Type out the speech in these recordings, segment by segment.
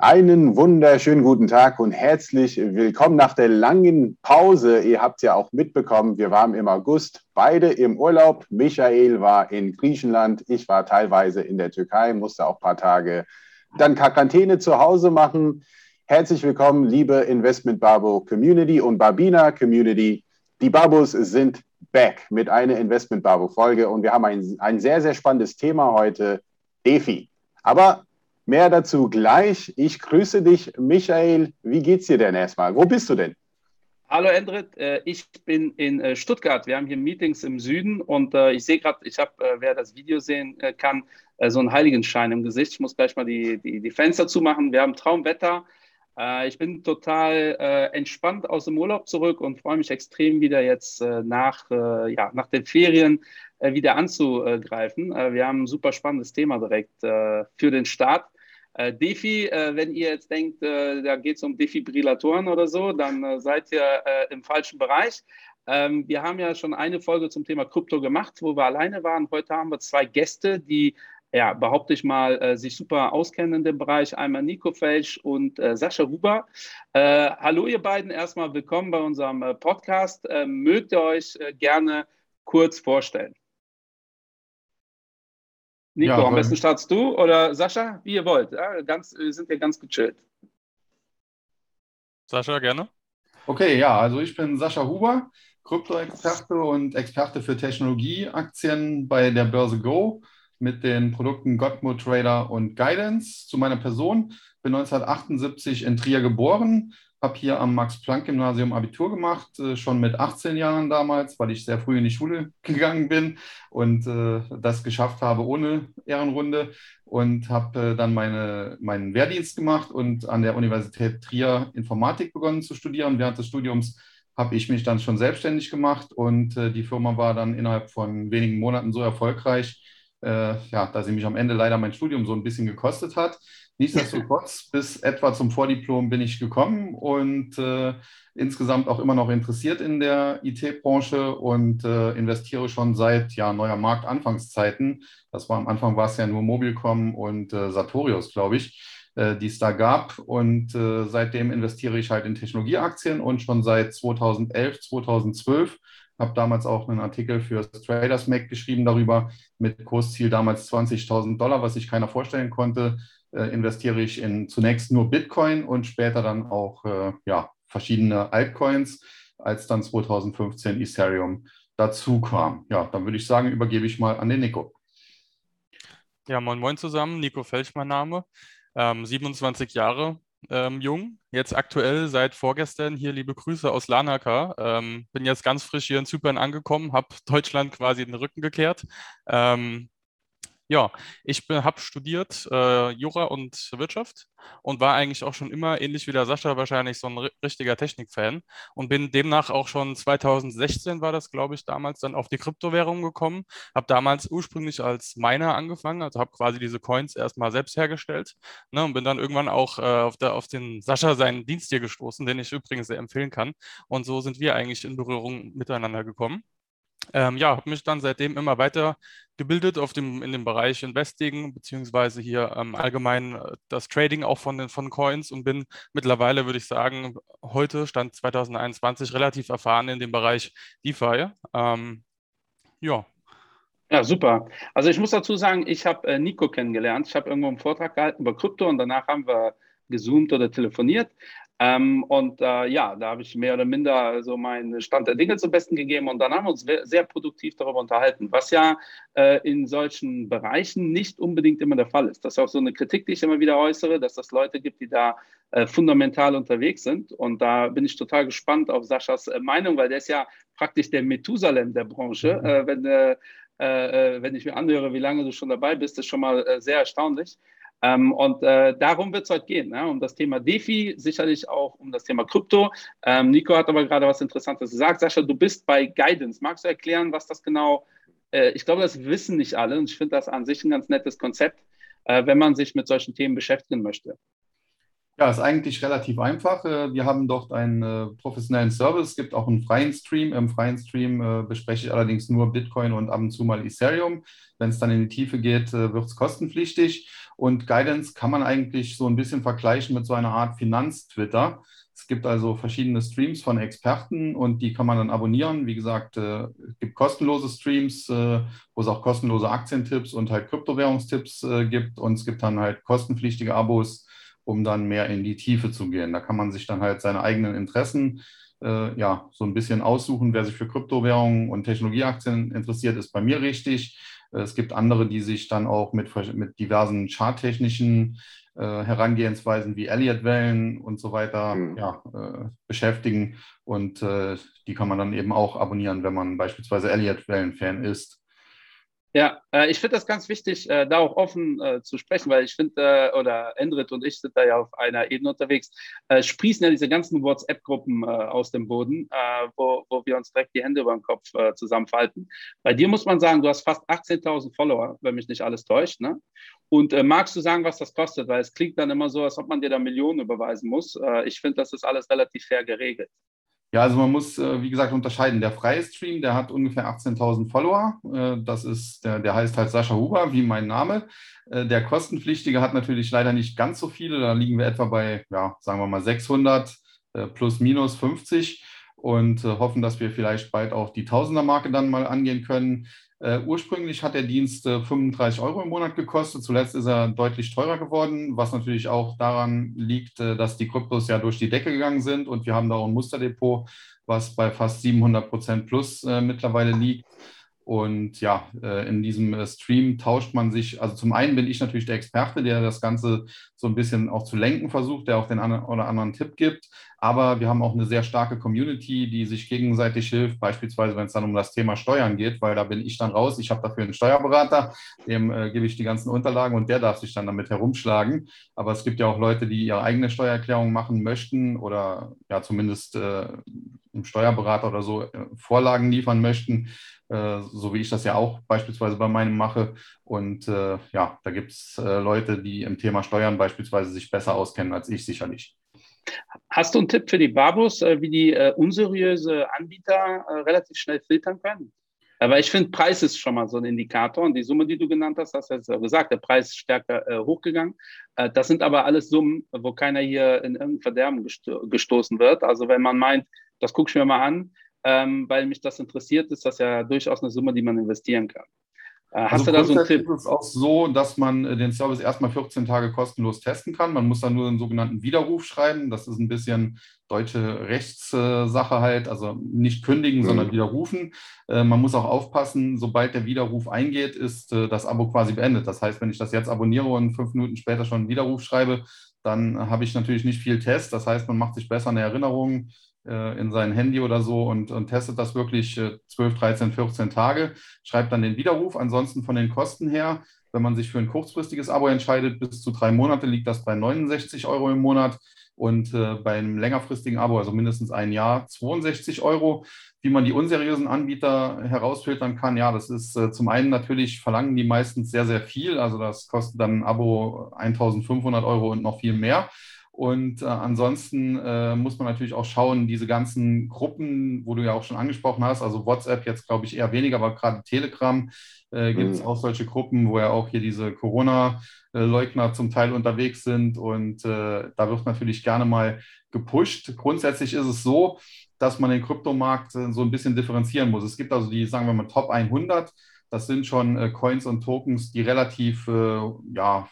Einen wunderschönen guten Tag und herzlich willkommen nach der langen Pause. Ihr habt ja auch mitbekommen, wir waren im August beide im Urlaub. Michael war in Griechenland, ich war teilweise in der Türkei, musste auch ein paar Tage dann Quarantäne zu Hause machen. Herzlich willkommen, liebe Investment Babo Community und Babina Community. Die Babos sind back mit einer Investment Babo Folge und wir haben ein, ein sehr, sehr spannendes Thema heute, DeFi. Aber Mehr dazu gleich. Ich grüße dich, Michael. Wie geht's dir denn erstmal? Wo bist du denn? Hallo Endrit, äh, ich bin in äh, Stuttgart. Wir haben hier Meetings im Süden und äh, ich sehe gerade, ich habe, wer das Video sehen kann, so einen Heiligenschein im Gesicht. Ich muss gleich mal die, die, die Fenster zumachen. Wir haben Traumwetter. Ich bin total entspannt aus dem Urlaub zurück und freue mich extrem wieder jetzt nach, ja, nach den Ferien wieder anzugreifen. Wir haben ein super spannendes Thema direkt für den Start. Äh, Defi, äh, wenn ihr jetzt denkt, äh, da geht es um Defibrillatoren oder so, dann äh, seid ihr äh, im falschen Bereich. Ähm, wir haben ja schon eine Folge zum Thema Krypto gemacht, wo wir alleine waren. Heute haben wir zwei Gäste, die, ja, behaupte ich mal, äh, sich super auskennen in dem Bereich. Einmal Nico Felsch und Sascha Huber. hallo ihr beiden, erstmal willkommen bei unserem Podcast. mögt ihr euch gerne kurz vorstellen? Nico, ja, am besten startest du oder Sascha, wie ihr wollt. Ja, ganz, wir sind hier ganz gechillt. Sascha, gerne. Okay, ja, also ich bin Sascha Huber, Krypto-Experte und Experte für Technologieaktien bei der Börse Go mit den Produkten Godmo Trader und Guidance. Zu meiner Person, bin 1978 in Trier geboren, habe hier am Max-Planck-Gymnasium Abitur gemacht, äh, schon mit 18 Jahren damals, weil ich sehr früh in die Schule gegangen bin und äh, das geschafft habe ohne Ehrenrunde und habe äh, dann meine, meinen Wehrdienst gemacht und an der Universität Trier Informatik begonnen zu studieren. Während des Studiums habe ich mich dann schon selbstständig gemacht und die Firma war dann innerhalb von wenigen Monaten so erfolgreich, äh, ja, dass sie mich am Ende leider mein Studium so ein bisschen gekostet hat. Nichtsdestotrotz, bis etwa zum Vordiplom bin ich gekommen und äh, insgesamt auch immer noch interessiert in der IT-Branche und äh, investiere schon seit ja, neuer Marktanfangszeiten. Das war am Anfang war es ja nur Mobilcom und äh, Sartorius, glaube ich, äh, die es da gab. Und äh, seitdem investiere ich halt in Technologieaktien und schon seit 2011, 2012 habe damals auch einen Artikel für das Traders Mac geschrieben darüber, mit Kursziel damals 20.000 Dollar, was sich keiner vorstellen konnte, äh, investiere ich in zunächst nur Bitcoin und später dann auch äh, ja, verschiedene Altcoins, als dann 2015 Ethereum dazu kam. Ja, dann würde ich sagen, übergebe ich mal an den Nico. Ja, moin moin zusammen, Nico Felch mein Name, ähm, 27 Jahre ähm, jung, jetzt aktuell seit vorgestern hier liebe Grüße aus Lanaka. Ähm, bin jetzt ganz frisch hier in Zypern angekommen, habe Deutschland quasi den Rücken gekehrt. Ähm, ja, ich habe studiert äh, Jura und Wirtschaft und war eigentlich auch schon immer, ähnlich wie der Sascha, wahrscheinlich so ein richtiger Technikfan und bin demnach auch schon 2016 war das, glaube ich, damals dann auf die Kryptowährung gekommen. Habe damals ursprünglich als Miner angefangen, also habe quasi diese Coins erstmal selbst hergestellt ne, und bin dann irgendwann auch äh, auf, der, auf den Sascha seinen Dienst hier gestoßen, den ich übrigens sehr empfehlen kann. Und so sind wir eigentlich in Berührung miteinander gekommen. Ähm, ja, habe mich dann seitdem immer weiter gebildet auf dem, in dem Bereich Investing, beziehungsweise hier ähm, allgemein äh, das Trading auch von, den, von Coins und bin mittlerweile, würde ich sagen, heute, Stand 2021, relativ erfahren in dem Bereich DeFi. Ähm, ja. Ja, super. Also ich muss dazu sagen, ich habe äh, Nico kennengelernt. Ich habe irgendwo einen Vortrag gehalten über Krypto und danach haben wir gezoomt oder telefoniert. Ähm, und äh, ja, da habe ich mehr oder minder so meinen Stand der Dinge zum Besten gegeben und dann haben wir uns sehr produktiv darüber unterhalten, was ja äh, in solchen Bereichen nicht unbedingt immer der Fall ist. Das ist auch so eine Kritik, die ich immer wieder äußere, dass es Leute gibt, die da äh, fundamental unterwegs sind. Und da bin ich total gespannt auf Saschas äh, Meinung, weil der ist ja praktisch der Methusalem der Branche. Mhm. Äh, wenn, äh, wenn ich mir anhöre, wie lange du schon dabei bist, ist schon mal sehr erstaunlich. Ähm, und äh, darum wird es heute gehen, ne? um das Thema DeFi, sicherlich auch um das Thema Krypto. Ähm, Nico hat aber gerade was Interessantes gesagt. Sascha, du bist bei Guidance. Magst du erklären, was das genau äh, ich glaube, das wissen nicht alle und ich finde das an sich ein ganz nettes Konzept, äh, wenn man sich mit solchen Themen beschäftigen möchte. Ja, ist eigentlich relativ einfach. Äh, wir haben dort einen äh, professionellen Service. Es gibt auch einen freien Stream. Im freien Stream äh, bespreche ich allerdings nur Bitcoin und ab und zu mal Ethereum. Wenn es dann in die Tiefe geht, wird es kostenpflichtig. Und Guidance kann man eigentlich so ein bisschen vergleichen mit so einer Art Finanz-Twitter. Es gibt also verschiedene Streams von Experten und die kann man dann abonnieren. Wie gesagt, es gibt kostenlose Streams, wo es auch kostenlose Aktientipps und halt Kryptowährungstipps gibt. Und es gibt dann halt kostenpflichtige Abos um dann mehr in die Tiefe zu gehen. Da kann man sich dann halt seine eigenen Interessen äh, ja, so ein bisschen aussuchen. Wer sich für Kryptowährungen und Technologieaktien interessiert, ist bei mir richtig. Äh, es gibt andere, die sich dann auch mit, mit diversen charttechnischen äh, Herangehensweisen wie Elliott-Wellen und so weiter mhm. ja, äh, beschäftigen. Und äh, die kann man dann eben auch abonnieren, wenn man beispielsweise Elliott-Wellen-Fan ist. Ja, äh, ich finde das ganz wichtig, äh, da auch offen äh, zu sprechen, weil ich finde, äh, oder Endrit und ich sind da ja auf einer Ebene unterwegs, äh, sprießen ja diese ganzen WhatsApp-Gruppen äh, aus dem Boden, wo, wo wir uns direkt die Hände über den Kopf zusammenfalten. Bei dir muss man sagen, du hast fast 18.000 Follower, wenn mich nicht alles täuscht. Ne? Und magst du sagen, was das kostet? Weil es klingt dann immer so, als ob man dir da Millionen überweisen muss. ich finde, das ist alles relativ fair geregelt. Ja, also man muss, äh, wie gesagt, unterscheiden. Der freie Stream, der hat ungefähr 18.000 Follower. Äh, das ist, der, der heißt halt Sascha Huber, wie mein Name. Äh, der kostenpflichtige hat natürlich leider nicht ganz so viele. Da liegen wir etwa bei, ja, sagen wir mal 600 plus minus 50 und hoffen, dass wir vielleicht bald auch die Tausender-Marke dann mal angehen können. Uh, ursprünglich hat der Dienst uh, 35 Euro im Monat gekostet. Zuletzt ist er deutlich teurer geworden, was natürlich auch daran liegt, uh, dass die Kryptos ja durch die Decke gegangen sind und wir haben da auch ein Musterdepot, was bei fast 700 Prozent plus mittlerweile liegt. Und ja, äh, in diesem äh, Stream tauscht man sich, also zum einen bin ich natürlich der Experte, der das Ganze so ein bisschen auch zu lenken versucht, der auch den einen oder anderen Tipp gibt. Aber wir haben auch eine sehr starke Community, die sich gegenseitig hilft, beispielsweise wenn es dann um das Thema Steuern geht, weil da bin ich dann raus. Ich habe dafür einen Steuerberater, dem äh, gebe ich die ganzen Unterlagen und der darf sich dann damit herumschlagen. Aber es gibt ja auch Leute, die ihre eigene Steuererklärung machen möchten oder ja zumindest äh, einem Steuerberater oder so äh, Vorlagen liefern möchten. Äh, so wie ich das ja auch beispielsweise bei meinem mache. Und äh, ja, da gibt es äh, Leute, die im Thema Steuern beispielsweise sich besser auskennen als ich sicherlich. Hast du einen Tipp für die Babos, äh, wie die äh, unseriöse Anbieter relativ schnell filtern können? Aber ich finde, Preis ist schon mal so ein Indikator. Und die Summe, die du genannt hast, hast du jetzt gesagt, der Preis ist stärker hochgegangen. Das sind aber alles Summen, wo keiner hier in irgendein Verderben gesto gestoßen wird. Also wenn man meint, das gucke ich mir mal an, ähm, weil mich das interessiert, ist das ja durchaus eine Summe, die man investieren kann. Äh, hast also du da so einen Tipp? ist es auch so, dass man äh, den Service erstmal 14 Tage kostenlos testen kann. Man muss dann nur einen sogenannten Widerruf schreiben. Das ist ein bisschen deutsche Rechtssache halt, also nicht kündigen, mhm. sondern widerrufen. Äh, man muss auch aufpassen, sobald der Widerruf eingeht, ist das Abo quasi beendet. Das heißt, wenn ich das jetzt abonniere und fünf Minuten später schon einen Widerruf schreibe, dann habe ich natürlich nicht viel Test. Das heißt, man macht sich besser eine Erinnerung äh, in sein Handy oder so und, und testet das wirklich 12, 13, 14 Tage, schreibt dann den Widerruf. Ansonsten von den Kosten her, wenn man sich für ein kurzfristiges Abo entscheidet, bis zu drei Monate liegt das bei 69 Euro im Monat und äh, bei einem längerfristigen Abo, also mindestens ein Jahr, 62 Euro. Wie man die unseriösen Anbieter herausfiltern kann, ja, das ist äh, zum einen natürlich, verlangen die meistens sehr, sehr viel. Also das kostet dann ein Abo 1500 Euro und noch viel mehr. Und äh, ansonsten äh, muss man natürlich auch schauen, diese ganzen Gruppen, wo du ja auch schon angesprochen hast, also WhatsApp jetzt glaube ich eher weniger, aber gerade Telegram äh, gibt es mhm. auch solche Gruppen, wo ja auch hier diese Corona-Leugner zum Teil unterwegs sind. Und äh, da wird natürlich gerne mal gepusht. Grundsätzlich ist es so, dass man den Kryptomarkt äh, so ein bisschen differenzieren muss. Es gibt also die, sagen wir mal, Top 100. Das sind schon äh, Coins und Tokens, die relativ ja,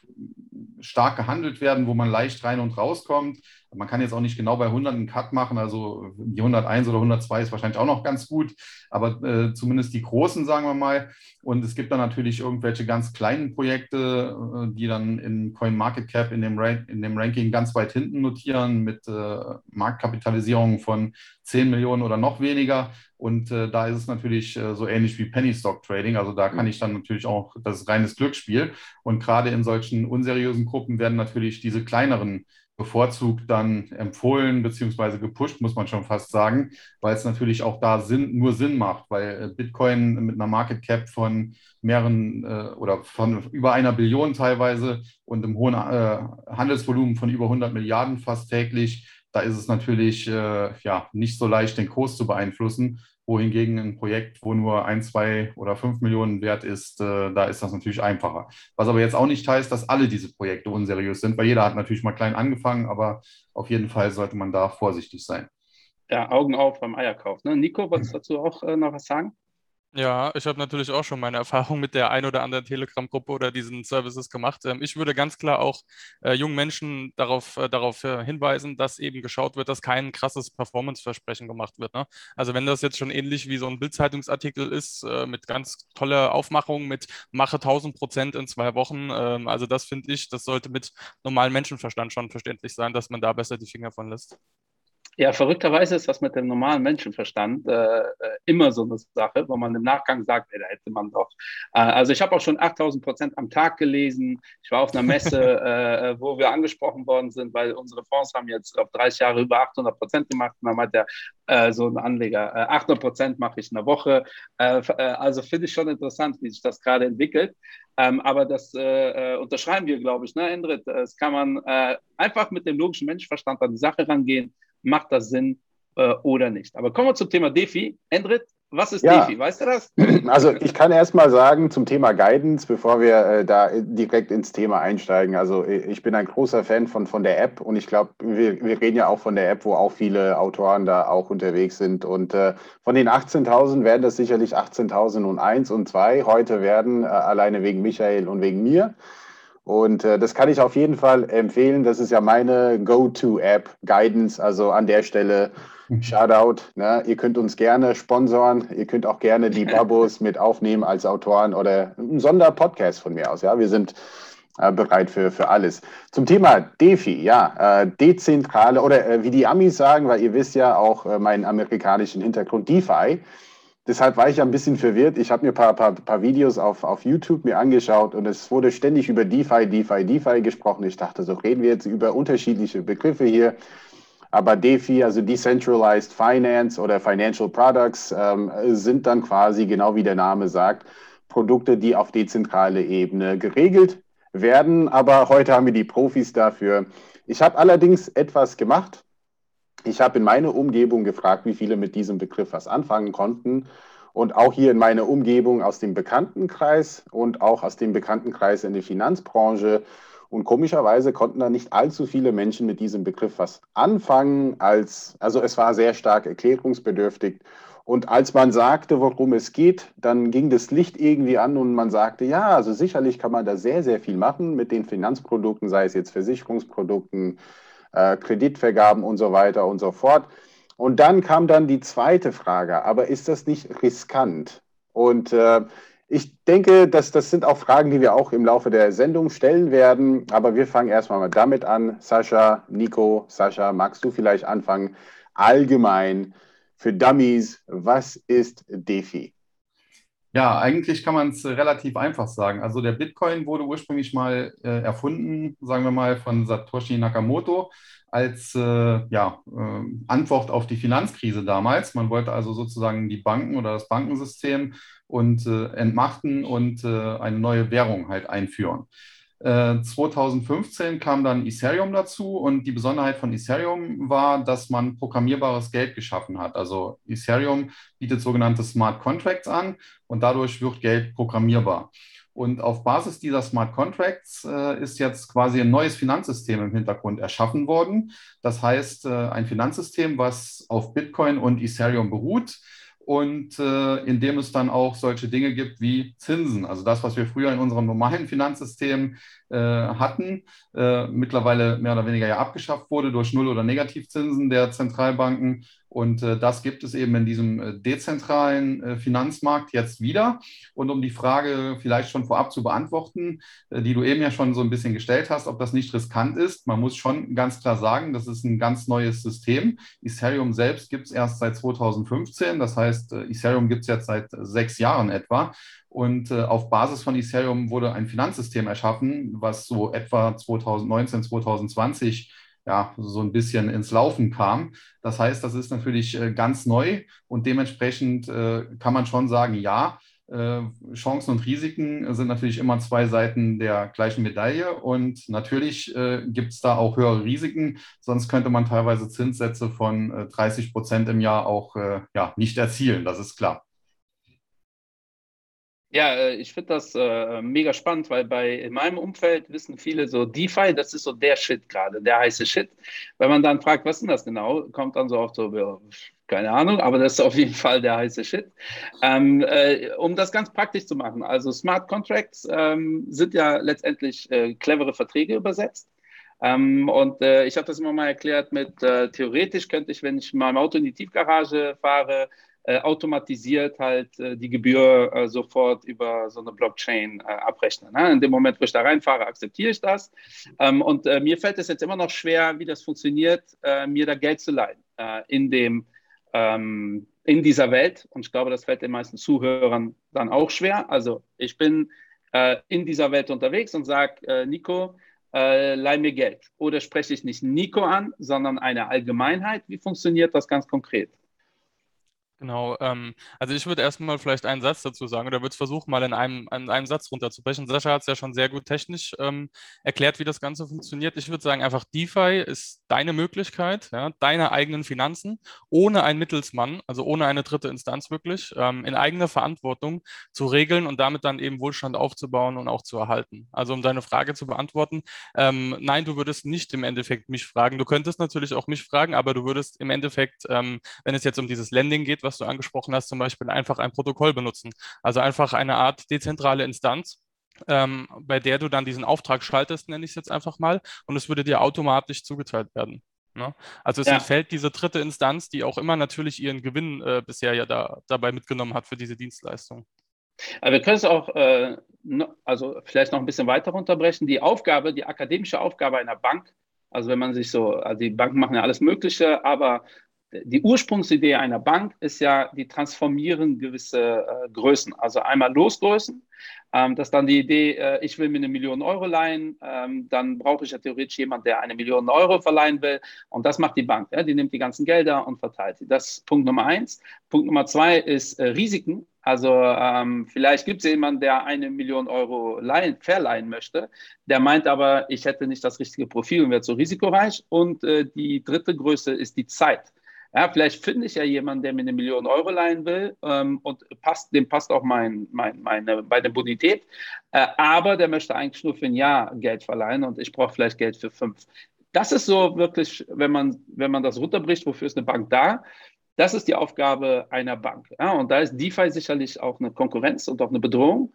stark gehandelt werden, wo man leicht rein und rauskommt. Man kann jetzt auch nicht genau bei 100 einen Cut machen, also die 101 oder 102 ist wahrscheinlich auch noch ganz gut, aber äh, zumindest die großen, sagen wir mal. Und es gibt dann natürlich irgendwelche ganz kleinen Projekte, äh, die dann in CoinMarketCap in dem, in dem Ranking ganz weit hinten notieren mit äh, Marktkapitalisierung von 10 Millionen oder noch weniger. Und äh, da ist es natürlich äh, so ähnlich wie Penny Stock Trading. Also da kann ich dann natürlich auch, das reines Glücksspiel. Und gerade in solchen unseriösen Gruppen werden natürlich diese kleineren bevorzugt dann empfohlen beziehungsweise gepusht, muss man schon fast sagen, weil es natürlich auch da Sinn, nur Sinn macht, weil äh, Bitcoin mit einer Market Cap von mehreren äh, oder von über einer Billion teilweise und einem hohen äh, Handelsvolumen von über 100 Milliarden fast täglich, da ist es natürlich äh, ja, nicht so leicht, den Kurs zu beeinflussen wohingegen ein Projekt, wo nur ein, zwei oder fünf Millionen wert ist, äh, da ist das natürlich einfacher. Was aber jetzt auch nicht heißt, dass alle diese Projekte unseriös sind, weil jeder hat natürlich mal klein angefangen, aber auf jeden Fall sollte man da vorsichtig sein. Ja, Augen auf beim Eierkauf. Ne? Nico, wolltest du dazu auch äh, noch was sagen? Ja, ich habe natürlich auch schon meine Erfahrung mit der ein oder anderen Telegram-Gruppe oder diesen Services gemacht. Ähm, ich würde ganz klar auch äh, jungen Menschen darauf, äh, darauf äh, hinweisen, dass eben geschaut wird, dass kein krasses Performance-Versprechen gemacht wird. Ne? Also wenn das jetzt schon ähnlich wie so ein Bild-Zeitungsartikel ist, äh, mit ganz toller Aufmachung, mit mache 1000 Prozent in zwei Wochen, ähm, also das finde ich, das sollte mit normalem Menschenverstand schon verständlich sein, dass man da besser die Finger von lässt. Ja, verrückterweise ist das mit dem normalen Menschenverstand äh, äh, immer so eine Sache, wo man im Nachgang sagt, ey, da hätte man doch. Äh, also ich habe auch schon 8000 Prozent am Tag gelesen. Ich war auf einer Messe, äh, äh, wo wir angesprochen worden sind, weil unsere Fonds haben jetzt auf 30 Jahre über 800 Prozent gemacht. Und dann meinte der, äh, so ein Anleger, 800 Prozent mache ich in der Woche. also finde ich schon interessant, wie sich das gerade entwickelt. Ähm, aber das unterschreiben wir, glaube ich, ne, Endrit? Das kann man einfach mit dem logischen Menschenverstand an die Sache rangehen macht das Sinn äh, oder nicht. Aber kommen wir zum Thema DeFi. Endrit, was ist ja. DeFi? Weißt du das? Also ich kann erst mal sagen zum Thema Guidance, bevor wir äh, da direkt ins Thema einsteigen. Also ich bin ein großer Fan von, von der App und ich glaube, wir, wir reden ja auch von der App, wo auch viele Autoren da auch unterwegs sind. Und äh, von den 18.000 werden das sicherlich 18.001 und 2 heute werden, äh, alleine wegen Michael und wegen mir. Und äh, das kann ich auf jeden Fall empfehlen. Das ist ja meine Go-To-App, Guidance. Also an der Stelle mhm. Shoutout. Ne? Ihr könnt uns gerne sponsoren. Ihr könnt auch gerne die Babos mit aufnehmen als Autoren oder einen Sonderpodcast von mir aus. Ja, wir sind äh, bereit für, für alles. Zum Thema DeFi, ja, äh, dezentrale oder äh, wie die Amis sagen, weil ihr wisst ja auch äh, meinen amerikanischen Hintergrund, DeFi deshalb war ich ein bisschen verwirrt. Ich habe mir ein paar, paar, paar Videos auf, auf YouTube mir angeschaut und es wurde ständig über DeFi, DeFi, DeFi gesprochen. Ich dachte, so reden wir jetzt über unterschiedliche Begriffe hier. Aber DeFi, also Decentralized Finance oder Financial Products, ähm, sind dann quasi, genau wie der Name sagt, Produkte, die auf dezentrale Ebene geregelt werden. Aber heute haben wir die Profis dafür. Ich habe allerdings etwas gemacht, ich habe in meine Umgebung gefragt, wie viele mit diesem Begriff was anfangen konnten. Und auch hier in meiner Umgebung aus dem Bekanntenkreis und auch aus dem Bekanntenkreis in der Finanzbranche. Und komischerweise konnten da nicht allzu viele Menschen mit diesem Begriff was anfangen. Als, also es war sehr stark erklärungsbedürftig. Und als man sagte, worum es geht, dann ging das Licht irgendwie an und man sagte, ja, also sicherlich kann man da sehr, sehr viel machen mit den Finanzprodukten, sei es jetzt Versicherungsprodukten, äh, Kreditvergaben und so weiter und so fort. Und dann kam dann die zweite Frage, aber ist das nicht riskant? Und äh, ich denke, dass das sind auch Fragen, die wir auch im Laufe der Sendung stellen werden. Aber wir fangen erstmal mal damit an. Sascha, Nico, Sascha, magst du vielleicht anfangen? Allgemein für Dummies, was ist DeFi? Ja, eigentlich kann man es relativ einfach sagen. Also der Bitcoin wurde ursprünglich mal äh, erfunden, sagen wir mal, von Satoshi Nakamoto als äh, ja, äh, Antwort auf die Finanzkrise damals. Man wollte also sozusagen die Banken oder das Bankensystem und äh, entmachten und äh, eine neue Währung halt einführen. 2015 äh, kam dann Ethereum dazu und die Besonderheit von Ethereum war, dass man programmierbares Geld geschaffen hat. Also Ethereum bietet sogenannte Smart Contracts an und dadurch wird Geld programmierbar. Und auf Basis dieser Smart Contracts äh, ist jetzt quasi ein neues Finanzsystem im Hintergrund erschaffen worden. Das heißt, äh, ein Finanzsystem, was auf Bitcoin und Ethereum beruht und äh, in dem es dann auch solche Dinge gibt wie Zinsen. Also das, was wir früher in unserem normalen Finanzsystem äh, hatten, äh, mittlerweile mehr oder weniger ja abgeschafft wurde durch Null- oder Negativzinsen der Zentralbanken. Und äh, das gibt es eben in diesem äh, dezentralen äh, Finanzmarkt jetzt wieder. Und um die Frage vielleicht schon vorab zu beantworten, die du eben ja schon so ein bisschen gestellt hast, ob das nicht riskant ist, man muss schon ganz klar sagen, das ist ein ganz neues System. Ethereum selbst gibt es erst seit 2015. Das heißt, Ethereum gibt es jetzt seit sechs Jahren etwa. Und auf Basis von Ethereum wurde ein Finanzsystem erschaffen, was so etwa 2019, 2020 ja, so ein bisschen ins Laufen kam. Das heißt, das ist natürlich äh, ganz neu und dementsprechend äh, kann man schon sagen, ja, äh, Chancen und Risiken sind natürlich immer zwei Seiten der gleichen Medaille und natürlich gibt es da auch höhere Risiken, sonst könnte man teilweise Zinssätze von 30 Prozent im Jahr auch ja, nicht erzielen, das ist klar. Ja, äh, ich finde das äh, mega spannend, weil bei in meinem Umfeld wissen viele so, DeFi, das ist so der Shit gerade, der heiße Shit. Wenn man dann fragt, was ist denn das genau, kommt dann so oft so, ja, keine Ahnung, aber das ist auf jeden Fall der heiße Shit. Ähm, äh, um das ganz praktisch zu machen, also Smart Contracts ähm, sind ja letztendlich äh, clevere Verträge übersetzt. Ähm, und äh, ich habe das immer mal erklärt mit, äh, theoretisch könnte ich, wenn ich mit meinem Auto in die Tiefgarage fahre, äh, automatisiert halt äh, die Gebühr äh, sofort über so eine Blockchain äh, abrechnen. Ne? In dem Moment, wo ich da reinfahre, akzeptiere ich das. Ähm, und äh, mir fällt es jetzt immer noch schwer, wie das funktioniert, äh, mir da Geld zu leihen in, dem, ähm, in dieser Welt. Und ich glaube, das fällt den meisten Zuhörern dann auch schwer. Also ich bin in dieser Welt unterwegs und sage, Nico, leih mir Geld. Oder spreche ich nicht Nico an, sondern eine Allgemeinheit. Wie funktioniert das ganz konkret? Genau, ähm, also ich würde erstmal vielleicht einen Satz dazu sagen oder würde es versuchen, mal in einem, in einem Satz runterzubrechen. Sascha hat es ja schon sehr gut technisch ähm, erklärt, wie das Ganze funktioniert. Ich würde sagen, einfach DeFi ist deine Möglichkeit, ja, deine eigenen Finanzen ohne einen Mittelsmann, also ohne eine dritte Instanz wirklich, ähm, in eigener Verantwortung zu regeln und damit dann eben Wohlstand aufzubauen und auch zu erhalten. Also um deine Frage zu beantworten, ähm, nein, du würdest nicht im Endeffekt mich fragen. Du könntest natürlich auch mich fragen, aber du würdest im Endeffekt, ähm, wenn es jetzt um dieses Landing geht, was du angesprochen hast, zum Beispiel einfach ein Protokoll benutzen. Also einfach eine Art dezentrale Instanz, ähm, bei der du dann diesen Auftrag schaltest, nenne ich es jetzt einfach mal, und es würde dir automatisch zugeteilt werden. Ne? Also es ja. entfällt diese dritte Instanz, die auch immer natürlich ihren Gewinn äh, bisher ja da, dabei mitgenommen hat für diese Dienstleistung. Aber wir können es auch, äh, also vielleicht noch ein bisschen weiter runterbrechen. Die Aufgabe, die akademische Aufgabe einer Bank, also wenn man sich so, also die Banken machen ja alles Mögliche, aber die Ursprungsidee einer Bank ist ja, die transformieren gewisse äh, Größen. Also einmal Losgrößen. Ähm, das ist dann die Idee, äh, ich will mir eine Million Euro leihen, ähm, dann brauche ich ja theoretisch jemanden, der eine Million Euro verleihen will. Und das macht die Bank. Ja? Die nimmt die ganzen Gelder und verteilt sie. Das ist Punkt Nummer eins. Punkt Nummer zwei ist äh, Risiken. Also ähm, vielleicht gibt es jemanden, der eine Million Euro leihen, verleihen möchte. Der meint aber, ich hätte nicht das richtige Profil und wäre zu risikoreich. Und äh, die dritte Größe ist die Zeit. Ja, vielleicht finde ich ja jemanden, der mir eine Million Euro leihen will ähm, und passt, dem passt auch mein, mein, meine, meine Bonität. Äh, aber der möchte eigentlich nur für ein Jahr Geld verleihen und ich brauche vielleicht Geld für fünf. Das ist so wirklich, wenn man, wenn man das runterbricht, wofür ist eine Bank da? Das ist die Aufgabe einer Bank. Ja, und da ist DeFi sicherlich auch eine Konkurrenz und auch eine Bedrohung.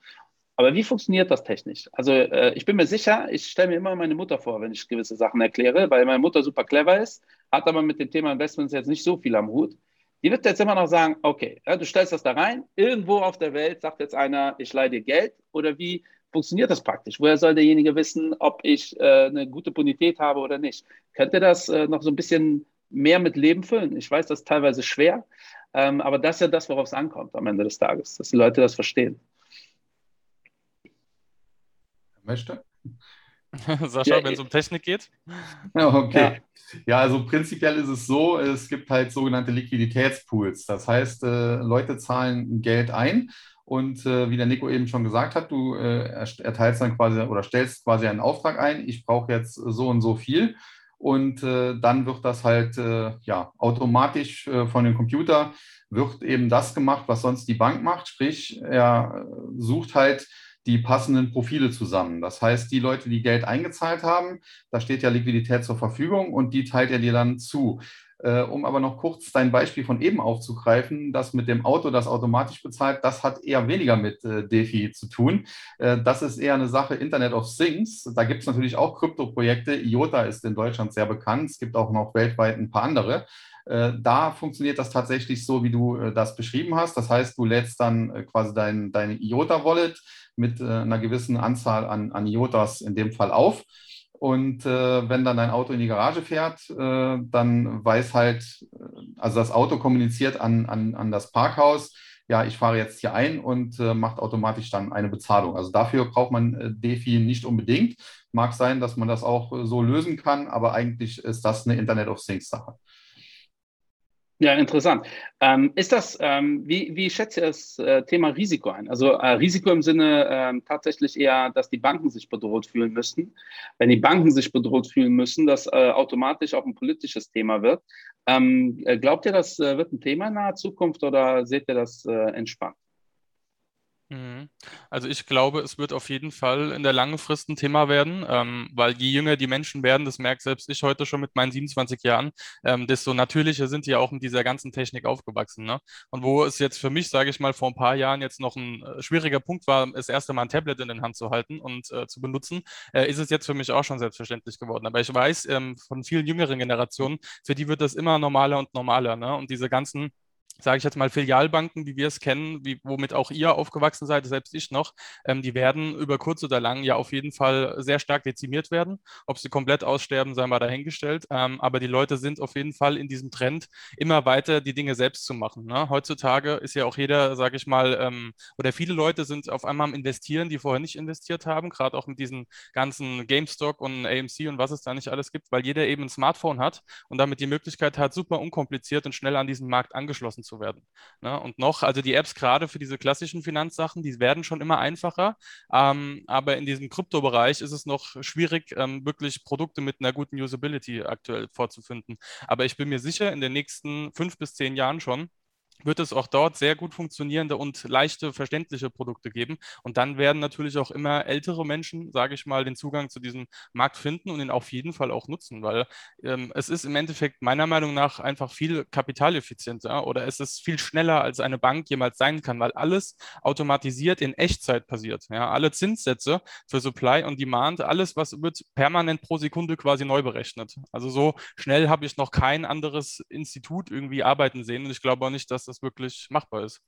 Aber wie funktioniert das technisch? Also äh, ich bin mir sicher, ich stelle mir immer meine Mutter vor, wenn ich gewisse Sachen erkläre, weil meine Mutter super clever ist hat aber mit dem Thema Investments jetzt nicht so viel am Hut. Die wird jetzt immer noch sagen, okay, ja, du stellst das da rein, irgendwo auf der Welt sagt jetzt einer, ich leihe dir Geld oder wie funktioniert das praktisch? Woher soll derjenige wissen, ob ich äh, eine gute Bonität habe oder nicht? Könnte das äh, noch so ein bisschen mehr mit Leben füllen? Ich weiß, das ist teilweise schwer, ähm, aber das ist ja das, worauf es ankommt am Ende des Tages, dass die Leute das verstehen. Möchte? Sascha, ja, wenn es um Technik geht? okay. Ja. ja. also prinzipiell ist es so, es gibt halt sogenannte Liquiditätspools. Das heißt, äh, Leute zahlen Geld ein und äh, wie der Nico eben schon gesagt hat, du äh, erteilst dann quasi oder stellst quasi einen Auftrag ein, ich brauche jetzt so und so viel. Und äh, dann wird das halt äh, ja, automatisch äh, von dem Computer wird eben das gemacht, was sonst die Bank macht. Sprich, er sucht halt die passenden Profile zusammen. Das heißt, die Leute, die Geld eingezahlt haben, da steht ja Liquidität zur Verfügung und die teilt er dir dann zu. Äh, um aber noch kurz dein Beispiel von eben aufzugreifen, das mit dem Auto, das automatisch bezahlt, das hat eher weniger mit äh, DeFi zu tun. Äh, das ist eher eine Sache Internet of Things. Da gibt es natürlich auch Krypto-Projekte. IOTA ist in Deutschland sehr bekannt. Es gibt auch noch weltweit ein paar andere. Äh, da funktioniert das tatsächlich so, wie du äh, das beschrieben hast. Das heißt, du lädst dann äh, quasi dein, deine IOTA-Wallet mit einer gewissen Anzahl an, an IOTAs in dem Fall auf. Und äh, wenn dann dein Auto in die Garage fährt, äh, dann weiß halt, also das Auto kommuniziert an, an, an das Parkhaus, ja, ich fahre jetzt hier ein und äh, macht automatisch dann eine Bezahlung. Also dafür braucht man DeFi nicht unbedingt. Mag sein, dass man das auch so lösen kann, aber eigentlich ist das eine Internet of Things Sache. Ja, interessant. Ähm, ist das, ähm, wie, wie schätzt ihr das äh, Thema Risiko ein? Also äh, Risiko im Sinne äh, tatsächlich eher, dass die Banken sich bedroht fühlen müssten. Wenn die Banken sich bedroht fühlen müssen, dass äh, automatisch auch ein politisches Thema wird. Ähm, äh, glaubt ihr, das äh, wird ein Thema in naher Zukunft oder seht ihr das entspannt? Mhm. Also ich glaube, es wird auf jeden Fall in der langen Frist ein Thema werden, ähm, weil je jünger die Menschen werden, das merkt selbst ich heute schon mit meinen 27 Jahren, ähm, desto natürlicher sind die auch mit dieser ganzen Technik aufgewachsen. Ne? Und wo es jetzt für mich, sage ich mal, vor ein paar Jahren jetzt noch ein äh, schwieriger Punkt war, das erste Mal ein Tablet in den Hand zu halten und äh, zu benutzen, äh, ist es jetzt für mich auch schon selbstverständlich geworden. Aber ich weiß ähm, von vielen jüngeren Generationen, für die wird das immer normaler und normaler. Ne? Und diese ganzen sage ich jetzt mal, Filialbanken, wie wir es kennen, wie, womit auch ihr aufgewachsen seid, selbst ich noch, ähm, die werden über kurz oder lang ja auf jeden Fall sehr stark dezimiert werden. Ob sie komplett aussterben, sei mal dahingestellt. Ähm, aber die Leute sind auf jeden Fall in diesem Trend, immer weiter die Dinge selbst zu machen. Ne? Heutzutage ist ja auch jeder, sage ich mal, ähm, oder viele Leute sind auf einmal am Investieren, die vorher nicht investiert haben, gerade auch mit diesen ganzen GameStop und AMC und was es da nicht alles gibt, weil jeder eben ein Smartphone hat und damit die Möglichkeit hat, super unkompliziert und schnell an diesen Markt angeschlossen zu zu werden. Ne? Und noch, also die Apps gerade für diese klassischen Finanzsachen, die werden schon immer einfacher, ähm, aber in diesem Kryptobereich ist es noch schwierig, ähm, wirklich Produkte mit einer guten Usability aktuell vorzufinden. Aber ich bin mir sicher, in den nächsten fünf bis zehn Jahren schon, wird es auch dort sehr gut funktionierende und leichte, verständliche Produkte geben. Und dann werden natürlich auch immer ältere Menschen, sage ich mal, den Zugang zu diesem Markt finden und ihn auf jeden Fall auch nutzen, weil ähm, es ist im Endeffekt meiner Meinung nach einfach viel kapitaleffizienter oder es ist viel schneller, als eine Bank jemals sein kann, weil alles automatisiert in Echtzeit passiert. Ja, alle Zinssätze für Supply und Demand, alles, was wird permanent pro Sekunde quasi neu berechnet. Also so schnell habe ich noch kein anderes Institut irgendwie arbeiten sehen und ich glaube auch nicht, dass das wirklich machbar ist.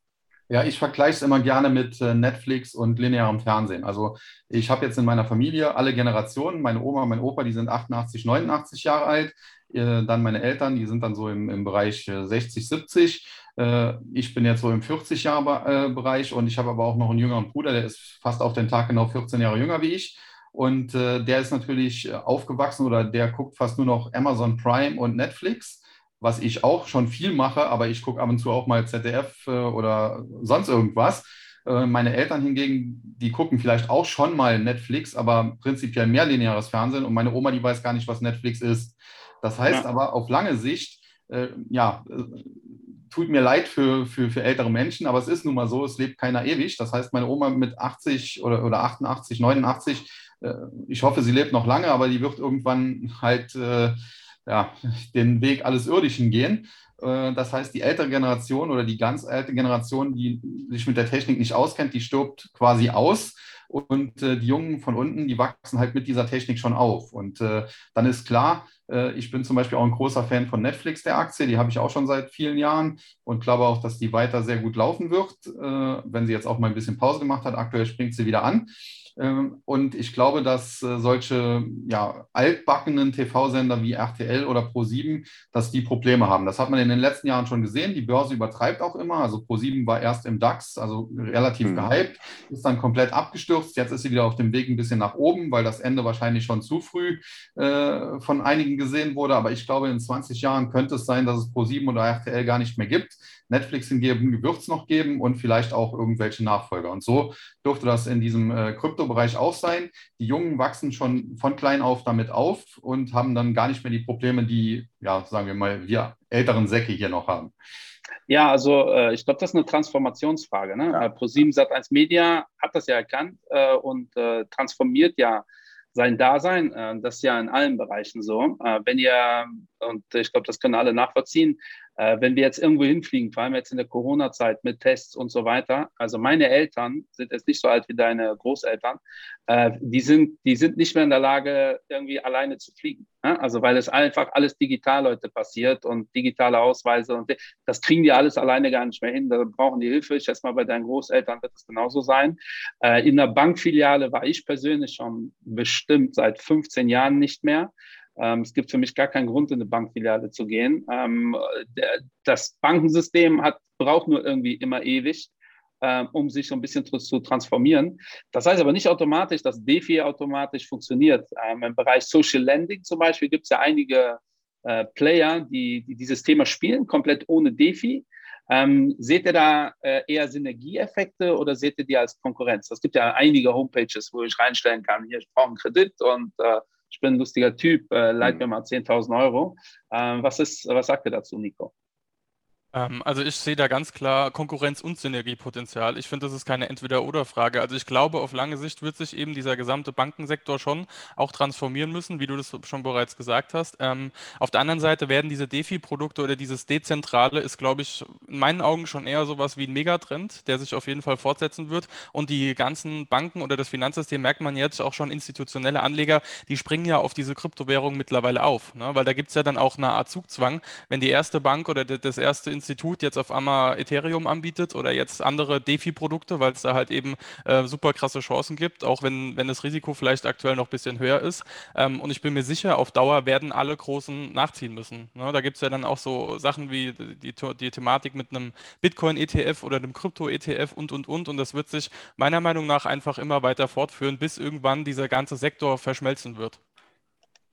Ja, ich vergleiche es immer gerne mit äh, Netflix und linearem Fernsehen. Also ich habe jetzt in meiner Familie alle Generationen, meine Oma, mein Opa, die sind 88, 89 Jahre alt. Äh, dann meine Eltern, die sind dann so im, im Bereich 60, 70. Äh, ich bin jetzt so im 40-Jahre-Bereich und ich habe aber auch noch einen jüngeren Bruder, der ist fast auf den Tag genau 14 Jahre jünger wie ich. Und der ist natürlich aufgewachsen oder der guckt fast nur noch Amazon Prime und Netflix was ich auch schon viel mache, aber ich gucke ab und zu auch mal ZDF äh, oder sonst irgendwas. Äh, meine Eltern hingegen, die gucken vielleicht auch schon mal Netflix, aber prinzipiell mehr lineares Fernsehen. Und meine Oma, die weiß gar nicht, was Netflix ist. Das heißt ja. aber auf lange Sicht, äh, ja, äh, tut mir leid für, für, für ältere Menschen, aber es ist nun mal so, es lebt keiner ewig. Das heißt, meine Oma mit 80 oder, oder 88, 89, äh, ich hoffe, sie lebt noch lange, aber die wird irgendwann halt äh, ja, den Weg alles Irdischen gehen. Äh, das heißt, die ältere Generation oder die ganz alte Generation, die sich mit der Technik nicht auskennt, die stirbt quasi aus. Und äh, die Jungen von unten, die wachsen halt mit dieser Technik schon auf. Und äh, dann ist klar, ich bin zum Beispiel auch ein großer Fan von Netflix, der Aktie. Die habe ich auch schon seit vielen Jahren und glaube auch, dass die weiter sehr gut laufen wird, wenn sie jetzt auch mal ein bisschen Pause gemacht hat. Aktuell springt sie wieder an. Ähm, und ich glaube, dass äh, solche ja, altbackenen TV-Sender wie RTL oder Pro7, dass die Probleme haben. Das hat man in den letzten Jahren schon gesehen. Die Börse übertreibt auch immer. Also Pro7 war erst im DAX, also relativ mhm. gehypt, ist dann komplett abgestürzt. Jetzt ist sie wieder auf dem Weg ein bisschen nach oben, weil das Ende wahrscheinlich schon zu früh äh, von einigen gesehen wurde. Aber ich glaube, in 20 Jahren könnte es sein, dass es Pro7 oder RTL gar nicht mehr gibt. Netflix hingegen wird es noch geben und vielleicht auch irgendwelche Nachfolger. Und so dürfte das in diesem äh, Kryptobereich auch sein. Die Jungen wachsen schon von klein auf damit auf und haben dann gar nicht mehr die Probleme, die, ja, sagen wir mal, wir älteren Säcke hier noch haben. Ja, also äh, ich glaube, das ist eine Transformationsfrage. Ne? Ja. Äh, ProSieben Sat1 Media hat das ja erkannt äh, und äh, transformiert ja sein Dasein. Äh, das ist ja in allen Bereichen so. Äh, wenn ihr, und ich glaube, das können alle nachvollziehen, äh, wenn wir jetzt irgendwo hinfliegen, vor allem jetzt in der Corona-Zeit mit Tests und so weiter, also meine Eltern sind jetzt nicht so alt wie deine Großeltern, äh, die, sind, die sind nicht mehr in der Lage, irgendwie alleine zu fliegen. Ne? Also weil es einfach alles digital heute passiert und digitale Ausweise und das kriegen die alles alleine gar nicht mehr hin. Da brauchen die Hilfe. Ich schätze mal, bei deinen Großeltern wird es genauso sein. Äh, in der Bankfiliale war ich persönlich schon bestimmt seit 15 Jahren nicht mehr. Ähm, es gibt für mich gar keinen Grund, in eine Bankfiliale zu gehen. Ähm, der, das Bankensystem hat, braucht nur irgendwie immer ewig, ähm, um sich so ein bisschen zu, zu, transformieren. Das heißt aber nicht automatisch, dass DeFi automatisch funktioniert. Ähm, Im Bereich Social Lending zum Beispiel gibt es ja einige äh, Player, die, die, dieses Thema spielen, komplett ohne DeFi. Ähm, seht ihr da äh, eher Synergieeffekte oder seht ihr die als Konkurrenz? Es gibt ja einige Homepages, wo ich reinstellen kann, hier, ich brauche einen Kredit und äh, ich bin ein lustiger Typ, äh, leit mhm. mir mal 10.000 Euro. Ähm, was, ist, was sagt ihr dazu, Nico? Ähm, also ich sehe da ganz klar Konkurrenz und Synergiepotenzial. Ich finde, das ist keine Entweder-oder-Frage. Also ich glaube, auf lange Sicht wird sich eben dieser gesamte Bankensektor schon auch transformieren müssen, wie du das schon bereits gesagt hast. Ähm, auf der anderen Seite werden diese DeFi-Produkte oder dieses Dezentrale ist, glaube ich, in meinen Augen schon eher sowas wie ein Megatrend, der sich auf jeden Fall fortsetzen wird. Und die ganzen Banken oder das Finanzsystem merkt man jetzt auch schon institutionelle Anleger, die springen ja auf diese Kryptowährung mittlerweile auf. Ne? Weil da gibt es ja dann auch eine Art Zugzwang. Wenn die erste Bank oder das erste Institut jetzt auf einmal Ethereum anbietet oder jetzt andere DeFi-Produkte, weil es da halt eben äh, super krasse Chancen gibt, auch wenn, wenn das Risiko vielleicht aktuell noch ein bisschen höher ist. Ähm, und ich bin mir sicher, auf Dauer werden alle Großen nachziehen müssen. Ne? Da gibt es ja dann auch so Sachen wie die, die Thematik mit einem Bitcoin-ETF oder einem Krypto-ETF und, und, und. Und das wird sich meiner Meinung nach einfach immer weiter fortführen, bis irgendwann dieser ganze Sektor verschmelzen wird.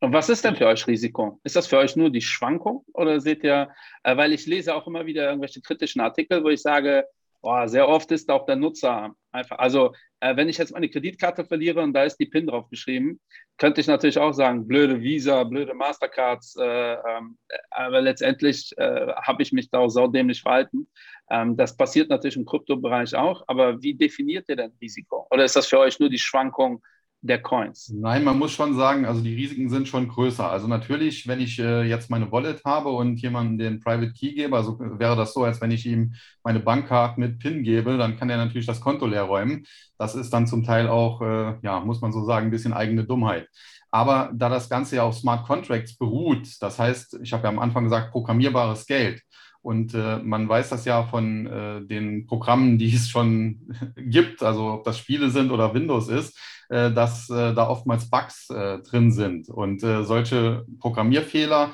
Und was ist denn für euch Risiko? Ist das für euch nur die Schwankung oder seht ihr, äh, weil ich lese auch immer wieder irgendwelche kritischen Artikel, wo ich sage, boah, sehr oft ist auch der Nutzer einfach, also äh, wenn ich jetzt meine Kreditkarte verliere und da ist die PIN drauf geschrieben, könnte ich natürlich auch sagen, blöde Visa, blöde Mastercards, äh, ähm, aber letztendlich habe ich mich da auch saudämlich verhalten. Ähm, das passiert natürlich im Kryptobereich auch, aber wie definiert ihr denn Risiko? Oder ist das für euch nur die Schwankung der Coins? Nein, man muss schon sagen, also die Risiken sind schon größer. Also natürlich, wenn ich äh, jetzt meine Wallet habe und jemandem den Private Key gebe, also wäre das so, als wenn ich ihm meine Bankkarte mit PIN gebe, dann kann er natürlich das Konto leer räumen. Das ist dann zum Teil auch, äh, ja, muss man so sagen, ein bisschen eigene Dummheit. Aber da das Ganze ja auf Smart Contracts beruht, das heißt, ich habe ja am Anfang gesagt, programmierbares Geld. Und äh, man weiß das ja von äh, den Programmen, die es schon gibt, also ob das Spiele sind oder Windows ist, äh, dass äh, da oftmals Bugs äh, drin sind. Und solche Programmierfehler